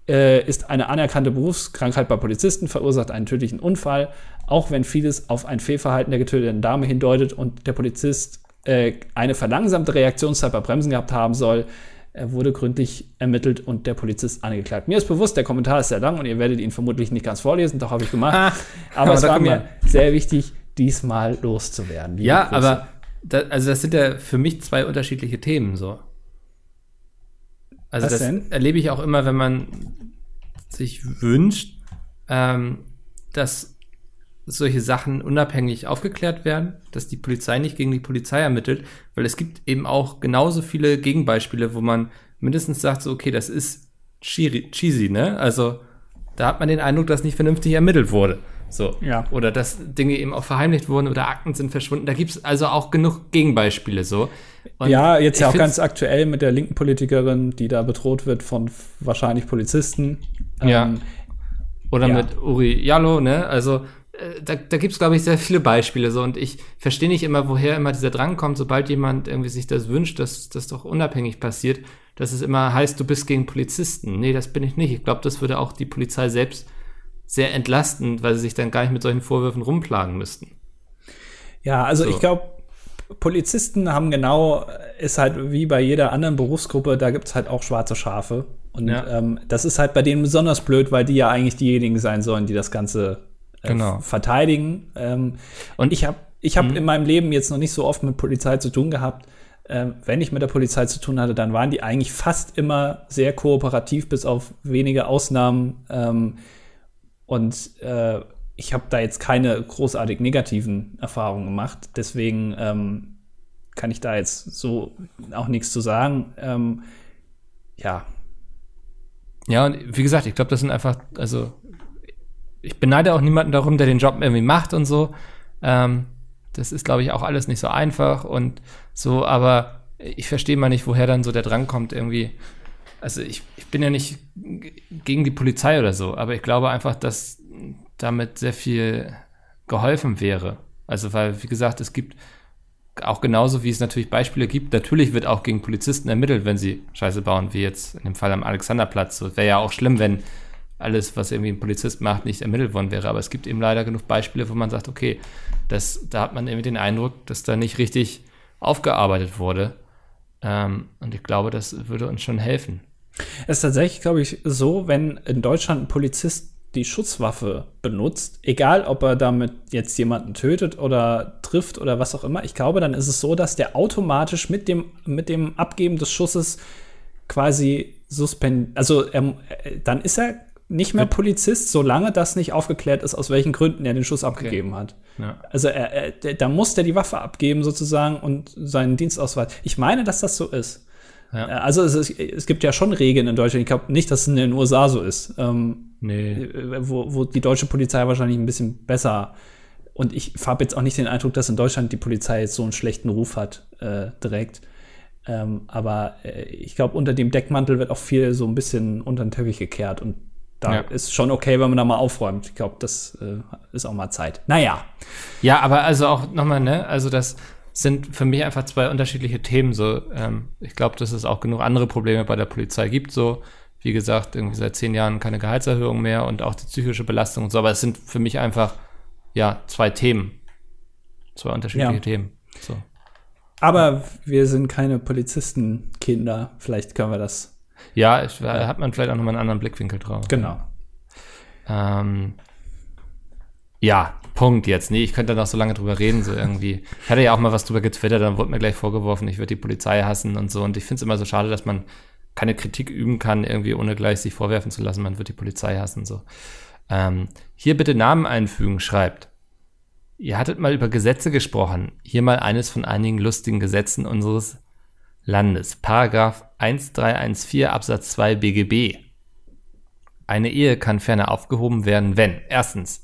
äh, ist eine anerkannte Berufskrankheit bei Polizisten, verursacht einen tödlichen Unfall, auch wenn vieles auf ein Fehlverhalten der getöteten Dame hindeutet und der Polizist äh, eine verlangsamte Reaktionszeit bei Bremsen gehabt haben soll, er wurde gründlich ermittelt und der Polizist angeklagt. Mir ist bewusst, der Kommentar ist sehr lang und ihr werdet ihn vermutlich nicht ganz vorlesen, doch habe ich gemacht. Ah, aber, aber es war mir sehr wichtig, diesmal loszuwerden. Ja, Grüße. aber da, also das sind ja für mich zwei unterschiedliche Themen so. Also Was das denn? erlebe ich auch immer, wenn man sich wünscht, ähm, dass solche Sachen unabhängig aufgeklärt werden, dass die Polizei nicht gegen die Polizei ermittelt, weil es gibt eben auch genauso viele Gegenbeispiele, wo man mindestens sagt, so, okay, das ist cheesy, ne? Also da hat man den Eindruck, dass nicht vernünftig ermittelt wurde. So. Ja. Oder dass Dinge eben auch verheimlicht wurden oder Akten sind verschwunden. Da gibt es also auch genug Gegenbeispiele so. Und ja, jetzt ja auch ganz aktuell mit der linken Politikerin, die da bedroht wird von wahrscheinlich Polizisten. Ja. Ähm, oder ja. mit Uri Jallo, ne? Also da, da gibt es, glaube ich, sehr viele Beispiele so und ich verstehe nicht immer, woher immer dieser Drang kommt, sobald jemand irgendwie sich das wünscht, dass das doch unabhängig passiert, dass es immer heißt, du bist gegen Polizisten. Nee, das bin ich nicht. Ich glaube, das würde auch die Polizei selbst sehr entlasten, weil sie sich dann gar nicht mit solchen Vorwürfen rumplagen müssten. Ja, also so. ich glaube, Polizisten haben genau, ist halt wie bei jeder anderen Berufsgruppe, da gibt es halt auch schwarze Schafe. Und ja. ähm, das ist halt bei denen besonders blöd, weil die ja eigentlich diejenigen sein sollen, die das Ganze äh, genau. verteidigen. Ähm, und ich habe ich hab mhm. in meinem Leben jetzt noch nicht so oft mit Polizei zu tun gehabt. Ähm, wenn ich mit der Polizei zu tun hatte, dann waren die eigentlich fast immer sehr kooperativ, bis auf wenige Ausnahmen. Ähm, und äh, ich habe da jetzt keine großartig negativen Erfahrungen gemacht. Deswegen ähm, kann ich da jetzt so auch nichts zu sagen. Ähm, ja. Ja, und wie gesagt, ich glaube, das sind einfach, also ich beneide auch niemanden darum, der den Job irgendwie macht und so. Ähm, das ist, glaube ich, auch alles nicht so einfach und so, aber ich verstehe mal nicht, woher dann so der Drang kommt, irgendwie. Also ich, ich bin ja nicht gegen die Polizei oder so, aber ich glaube einfach, dass damit sehr viel geholfen wäre. Also, weil, wie gesagt, es gibt auch genauso, wie es natürlich Beispiele gibt, natürlich wird auch gegen Polizisten ermittelt, wenn sie Scheiße bauen, wie jetzt in dem Fall am Alexanderplatz. So, wäre ja auch schlimm, wenn alles, was irgendwie ein Polizist macht, nicht ermittelt worden wäre. Aber es gibt eben leider genug Beispiele, wo man sagt, okay, das, da hat man irgendwie den Eindruck, dass da nicht richtig aufgearbeitet wurde. Ähm, und ich glaube, das würde uns schon helfen. Es ist tatsächlich, glaube ich, so, wenn in Deutschland ein Polizist die Schusswaffe benutzt, egal ob er damit jetzt jemanden tötet oder trifft oder was auch immer, ich glaube, dann ist es so, dass der automatisch mit dem, mit dem Abgeben des Schusses quasi suspend, also er, dann ist er nicht mehr Polizist, solange das nicht aufgeklärt ist, aus welchen Gründen er den Schuss abgegeben hat. Ja. Also er, er, da muss der die Waffe abgeben sozusagen und seinen Dienstausweis. Ich meine, dass das so ist. Ja. Äh, Also es, es gibt ja schon Regeln in Deutschland. Ich glaube nicht, dass es in den USA so ist. Ähm, Nee. äh, wo, wo die deutsche Polizei wahrscheinlich ein bisschen besser. Und ich habe jetzt auch nicht den Eindruck, dass in Deutschland die Polizei jetzt so einen schlechten Ruf hat, äh, direkt. Ähm, aber äh, ich glaube, unter dem Deckmantel wird auch viel so ein bisschen unter den Teppich gekehrt. Und da Ja. ist schon okay, wenn man da mal aufräumt. Ich glaube, das äh, ist auch mal Zeit. Naja, Ja, aber also auch nochmal, ne, also das sind für mich einfach zwei unterschiedliche Themen. So, ähm, ich glaube, dass es auch genug andere Probleme bei der Polizei gibt. So, wie gesagt, irgendwie seit zehn Jahren keine Gehaltserhöhung mehr und auch die psychische Belastung und so. Aber es sind für mich einfach ja zwei Themen, zwei unterschiedliche Ja. Themen. So. aber wir sind keine Polizistenkinder. Vielleicht können wir das. Ja, ich, da hat man vielleicht auch nochmal einen anderen Blickwinkel drauf. Genau. Ähm, ja, Punkt jetzt. Nee, ich könnte da noch so lange drüber reden, so irgendwie. Ich hatte ja auch mal was drüber getwittert, dann wurde mir gleich vorgeworfen, ich würde die Polizei hassen und so. Und ich finde es immer so schade, dass man keine Kritik üben kann, irgendwie ohne gleich sich vorwerfen zu lassen, man wird die Polizei hassen, so. Ähm, hier bitte Namen einfügen, schreibt. Ihr hattet mal über Gesetze gesprochen. Hier mal eines von einigen lustigen Gesetzen unseres Landes. Paragraph 1314 Absatz 2 BGB. Eine Ehe kann ferner aufgehoben werden, wenn erstens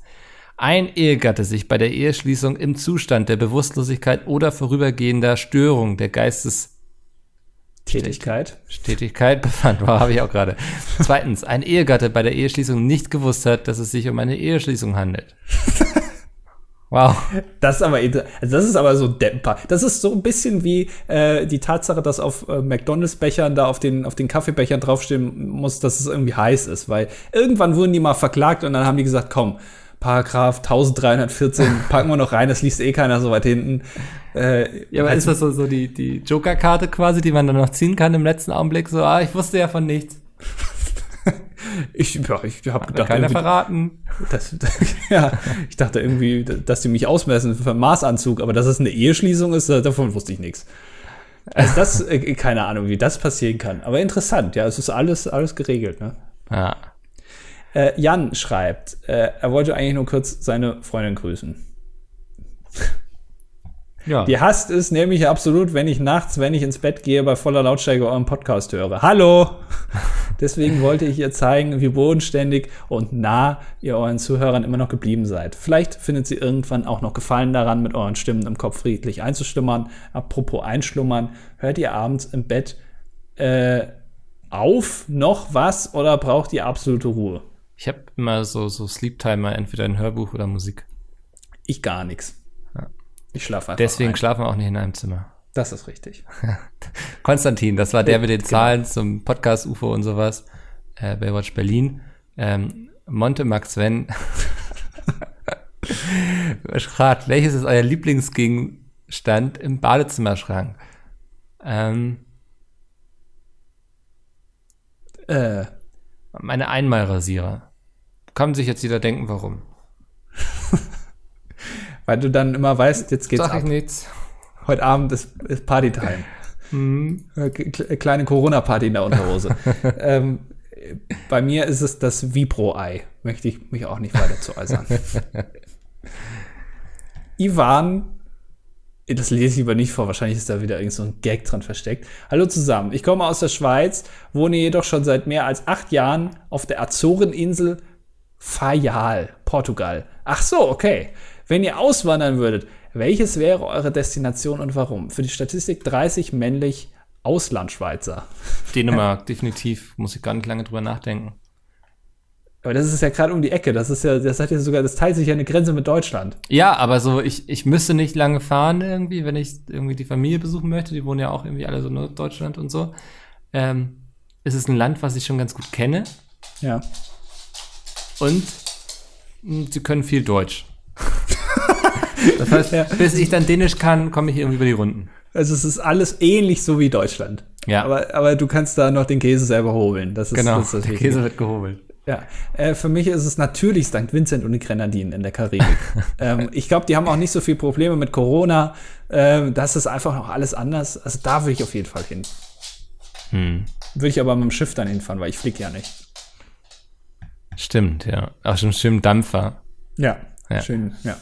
ein Ehegatte sich bei der Eheschließung im Zustand der Bewusstlosigkeit oder vorübergehender Störung der Geistestätigkeit Tätigkeit. befand. <laughs> Wow, habe ich auch gerade. Zweitens, ein Ehegatte bei der Eheschließung nicht gewusst hat, dass es sich um eine Eheschließung handelt. <laughs> Wow. Das ist aber, also das ist aber so Demper. Das ist so ein bisschen wie äh, die Tatsache, dass auf äh, McDonalds-Bechern da auf den, auf den Kaffeebechern draufstehen muss, dass es irgendwie heiß ist. Weil irgendwann wurden die mal verklagt und dann haben die gesagt, komm, Paragraph 1314 <laughs> packen wir noch rein, das liest eh keiner so weit hinten. Äh, Ja, aber ist das so, so die, die Joker-Karte quasi, die man dann noch ziehen kann im letzten Augenblick? So, ah, ich wusste ja von nichts. <laughs> ich, ja, ich habe gedacht, keiner verraten. das, <laughs> ja, ich dachte irgendwie, dass die mich ausmessen für einen Maßanzug, aber dass es eine Eheschließung ist, äh, davon wusste ich nichts. Also das, äh, keine Ahnung, wie das passieren kann. Aber interessant, ja, es ist alles, alles geregelt, ne? Ja. Äh, Jan schreibt, äh, er wollte eigentlich nur kurz seine Freundin grüßen. Ja. Die hasst es nämlich absolut, wenn ich nachts, wenn ich ins Bett gehe, bei voller Lautstärke euren Podcast höre. Hallo! <laughs> Deswegen wollte ich ihr zeigen, wie bodenständig und nah ihr euren Zuhörern immer noch geblieben seid. Vielleicht findet sie irgendwann auch noch Gefallen daran, mit euren Stimmen im Kopf friedlich einzuschlummern. Apropos einschlummern, hört ihr abends im Bett äh, auf noch was oder braucht ihr absolute Ruhe? Ich habe immer so, so Sleep-Timer, entweder ein Hörbuch oder Musik. Ich gar nichts. Ich schlafe einfach Deswegen ein. schlafen wir auch nicht in einem Zimmer. Das ist richtig. <laughs> Konstantin, das war der mit den Genau. Zahlen zum Podcast UFO und sowas. Äh, Baywatch Berlin. Ähm, Monte Max Sven <laughs> fragt, welches ist euer Lieblingsgegenstand im Badezimmerschrank? Ähm, Äh, meine Einmalrasierer. Kann sich jetzt jeder denken, warum. <laughs> weil du dann immer weißt, jetzt geht's Sag ich ab. nichts. Heute Abend ist, ist Partytime. Hm. Äh, kle- Kleine Corona-Party in der Unterhose. <laughs> ähm, bei mir ist es das Vibro-Ei. Möchte ich mich auch nicht weiter zu äußern. <laughs> Ivan, das lese ich lieber nicht vor, wahrscheinlich ist da wieder irgend so ein Gag dran versteckt. Hallo zusammen, ich komme aus der Schweiz, wohne jedoch schon seit mehr als acht Jahren auf der Azoreninsel Fayal, Portugal. Ach so, okay. Wenn ihr auswandern würdet, welches wäre eure Destination und warum? Für die Statistik 30 männlich Auslandschweizer. Dänemark, <laughs> definitiv. Muss ich gar nicht lange drüber nachdenken. Aber das ist ja gerade um die Ecke. Das ist ja, das hat ja sogar, das teilt sich ja eine Grenze mit Deutschland. Ja, aber so, ich, ich müsste nicht lange fahren irgendwie, wenn ich irgendwie die Familie besuchen möchte. Die wohnen ja auch irgendwie alle so in Norddeutschland und so. Ähm, es ist ein Land, was ich schon ganz gut kenne. Ja. und mh, sie können viel Deutsch. Das heißt, Ja. bis ich dann Dänisch kann, komme ich irgendwie über die Runden. Also es ist alles ähnlich so wie Deutschland. Ja. Aber, aber du kannst da noch den Käse selber hobeln. Das ist, Genau, das ist der. Käse wird gehobelt. Ja, äh, für mich ist es natürlich St. Vincent und die Grenadinen in der Karibik. <laughs> ähm, ich glaube, die haben auch nicht so viel Probleme mit Corona. Ähm, das ist einfach noch alles anders. Also da würde ich auf jeden Fall hin. Hm. Würde ich aber mit dem Schiff dann hinfahren, weil ich fliege ja nicht. Stimmt, ja. Auch schon schön Dampfer. Ja, Ja. schön, ja.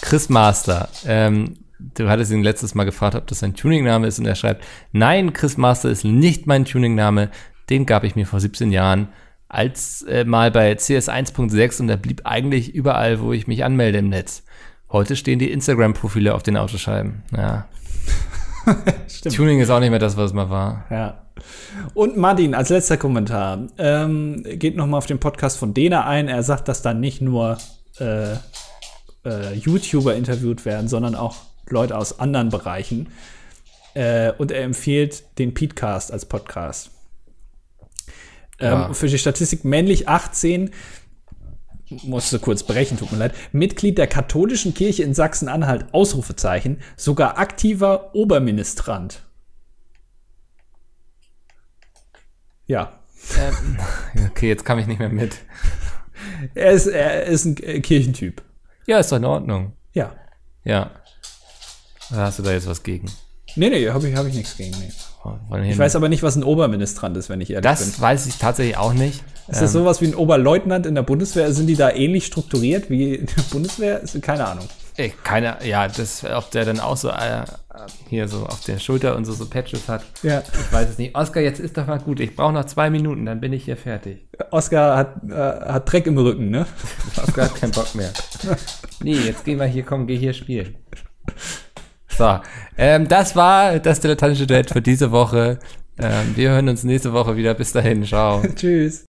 Chris Master, ähm, du hattest ihn letztes Mal gefragt, ob das sein Tuningname ist und er schreibt, nein, Chris Master ist nicht mein Tuningname, den gab ich mir vor 17 Jahren als äh, mal bei CS 1.6 und der blieb eigentlich überall, wo ich mich anmelde im Netz. Heute stehen die Instagram-Profile auf den Autoscheiben. Ja. <laughs> Tuning ist auch nicht mehr das, was es mal war. Ja. Und Martin, als letzter Kommentar, ähm, geht noch mal auf den Podcast von Dena ein. Er sagt, dass da nicht nur äh, äh, YouTuber interviewt werden, sondern auch Leute aus anderen Bereichen. Äh, und er empfiehlt den Petecast als Podcast. Ja. Ähm, für die Statistik männlich 18, musste kurz brechen, tut mir leid, Mitglied der katholischen Kirche in Sachsen-Anhalt, Ausrufezeichen, sogar aktiver Oberministrant. Ja, Ähm, <laughs> okay, jetzt kam ich nicht mehr mit. er ist, er ist ein Kirchentyp. Ja, ist doch in Ordnung. Ja. Ja. Oder hast du da jetzt was gegen? Nee, nee, habe ich, hab ich nichts gegen. Nee. Oh, Ich weiß aber nicht, was ein Oberministrant ist, wenn ich ehrlich das bin. weiß ich tatsächlich auch nicht. Ist das sowas wie ein Oberleutnant in der Bundeswehr? Sind die da ähnlich strukturiert wie in der Bundeswehr? Keine Ahnung. Ey, keine, ja, das, ob der dann auch so äh, hier so auf der Schulter und so, so Patches hat. Ja. Ich weiß es nicht. Oskar, jetzt ist doch mal gut. Ich brauche noch zwei Minuten, dann bin ich hier fertig. Oskar hat, äh, hat Dreck im Rücken, ne? <laughs> Oskar hat keinen Bock mehr. Nee, jetzt gehen wir hier, komm, geh hier spielen. So, ähm, das war das dilettantische Duett für diese Woche. Ähm, wir hören uns nächste Woche wieder. Bis dahin, ciao. <laughs> Tschüss.